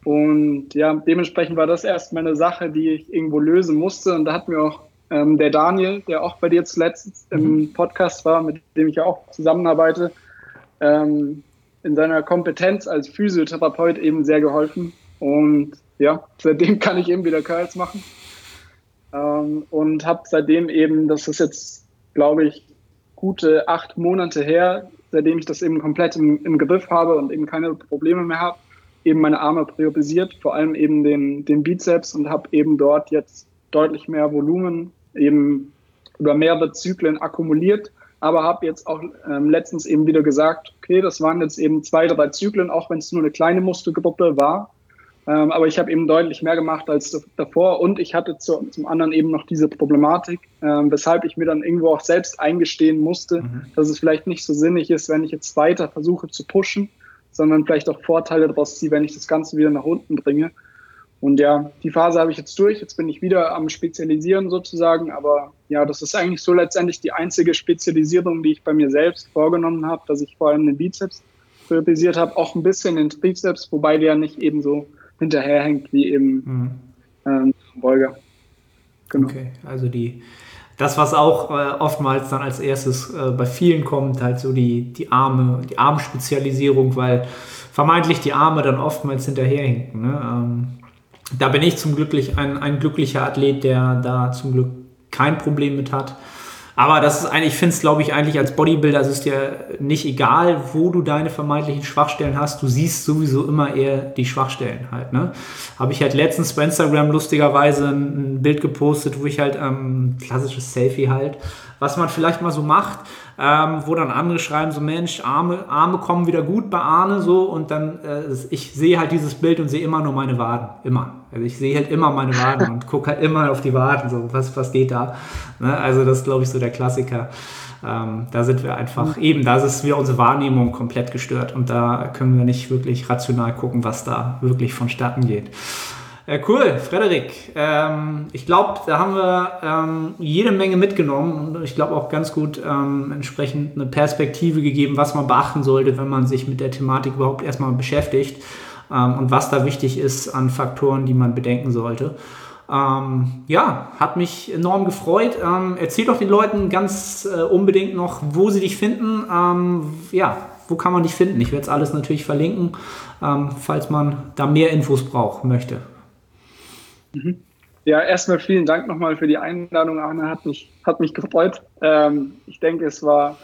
B: Und ja, dementsprechend war das erstmal eine Sache, die ich irgendwo lösen musste. Und da hat mir auch ähm, der Daniel, der auch bei dir zuletzt im mhm. Podcast war, mit dem ich ja auch zusammenarbeite, ähm, in seiner Kompetenz als Physiotherapeut eben sehr geholfen. Und ja, seitdem kann ich eben wieder Curls machen. Ähm, und habe seitdem eben, das ist jetzt, glaube ich, gute acht Monate her, seitdem ich das eben komplett im, im Griff habe und eben keine Probleme mehr habe, eben meine Arme priorisiert, vor allem eben den, den Bizeps und habe eben dort jetzt deutlich mehr Volumen eben über mehrere Zyklen akkumuliert, aber habe jetzt auch ähm, letztens eben wieder gesagt, okay, das waren jetzt eben zwei, drei Zyklen, auch wenn es nur eine kleine Muskelgruppe war, ähm, aber ich habe eben deutlich mehr gemacht als davor und ich hatte zu, zum anderen eben noch diese Problematik, ähm, weshalb ich mir dann irgendwo auch selbst eingestehen musste, mhm. dass es vielleicht nicht so sinnig ist, wenn ich jetzt weiter versuche zu pushen, sondern vielleicht auch Vorteile daraus ziehe, wenn ich das Ganze wieder nach unten bringe. Und ja, die Phase habe ich jetzt durch. Jetzt bin ich wieder am Spezialisieren sozusagen. Aber ja, das ist eigentlich so letztendlich die einzige Spezialisierung, die ich bei mir selbst vorgenommen habe, dass ich vor allem den Bizeps priorisiert habe, auch ein bisschen den Trizeps, wobei der nicht eben so hinterherhängt wie eben mhm. ähm, Beuger.
C: Genau. Okay, also die, das, was auch äh, oftmals dann als erstes äh, bei vielen kommt, halt so die, die Arme, die Armspezialisierung, weil vermeintlich die Arme dann oftmals hinterherhinken. Ne? Ähm, da bin ich zum Glück ein, ein glücklicher Athlet, der da zum Glück kein Problem mit hat. Aber das ist eigentlich, ich finde es, glaube ich, eigentlich als Bodybuilder, es ist dir nicht egal, wo du deine vermeintlichen Schwachstellen hast. Du siehst sowieso immer eher die Schwachstellen halt. Ne? Habe ich halt letztens bei Instagram lustigerweise ein Bild gepostet, wo ich halt ähm, klassisches Selfie halt, was man vielleicht mal so macht ähm, wo dann andere schreiben so, Mensch, Arme, Arme kommen wieder gut bei Arne so und dann, äh, ich sehe halt dieses Bild und sehe immer nur meine Waden, immer. Also ich sehe halt immer meine Waden und gucke halt immer auf die Waden, so, was, was geht da? Ne? Also das ist, glaube ich, so der Klassiker. Ähm, da sind wir einfach, eben, da ist wieder unsere Wahrnehmung komplett gestört und da können wir nicht wirklich rational gucken, was da wirklich vonstatten geht. Äh, cool, Frederik. Ähm, ich glaube, da haben wir ähm, jede Menge mitgenommen und ich glaube auch ganz gut ähm, entsprechend eine Perspektive gegeben, was man beachten sollte, wenn man sich mit der Thematik überhaupt erstmal beschäftigt ähm, und was da wichtig ist an Faktoren, die man bedenken sollte. Ähm, ja, hat mich enorm gefreut. Ähm, erzähl doch den Leuten ganz äh, unbedingt noch, wo sie dich finden. ja, wo kann man dich finden? Ich werde es alles natürlich verlinken, falls man da mehr Infos braucht, möchte.
B: Mhm. Ja, erstmal vielen Dank nochmal für die Einladung, Arne. Hat mich, hat mich gefreut. Ähm, ich denke, es war,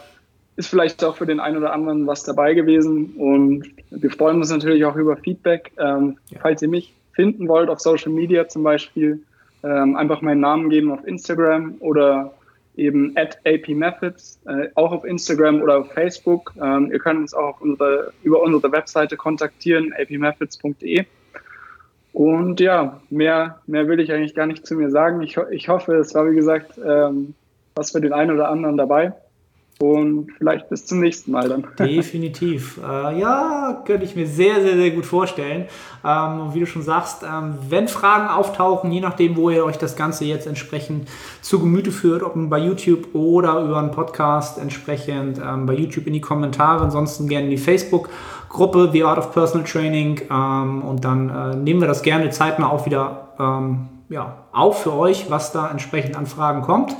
B: ist vielleicht auch für den einen oder anderen was dabei gewesen. Und wir freuen uns natürlich auch über Feedback. Ähm, ja. Falls ihr mich finden wollt auf Social Media zum Beispiel, ähm, einfach meinen Namen geben auf Instagram oder eben at apmethods, äh, auch auf Instagram oder auf Facebook. Ähm, ihr könnt uns auch unsere, über unsere Webseite kontaktieren, apmethods.de. Und ja, mehr, mehr will ich eigentlich gar nicht zu mir sagen. Ich, ich hoffe, es war wie gesagt ähm, was für den einen oder anderen dabei. Und vielleicht bis zum nächsten Mal dann. [laughs]
C: Definitiv. Äh, ja, könnte ich mir sehr, sehr, sehr gut vorstellen. Ähm, und wie du schon sagst, ähm, wenn Fragen auftauchen, je nachdem, wo ihr euch das Ganze jetzt entsprechend zu Gemüte führt, ob bei YouTube oder über einen Podcast, entsprechend ähm, bei YouTube in die Kommentare, ansonsten gerne in die Facebook-Gruppe The Art of Personal Training. Ähm, und dann äh, nehmen wir das gerne zeitnah auch wieder ähm, ja, auf für euch, was da entsprechend an Fragen kommt.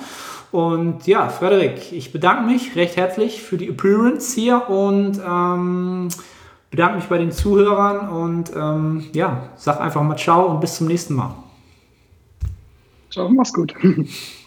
C: Und ja, Frederik, ich bedanke mich recht herzlich für die Appearance hier und ähm, bedanke mich bei den Zuhörern und ähm, ja, sag einfach mal ciao und bis zum nächsten Mal.
B: Ciao, mach's gut. [laughs]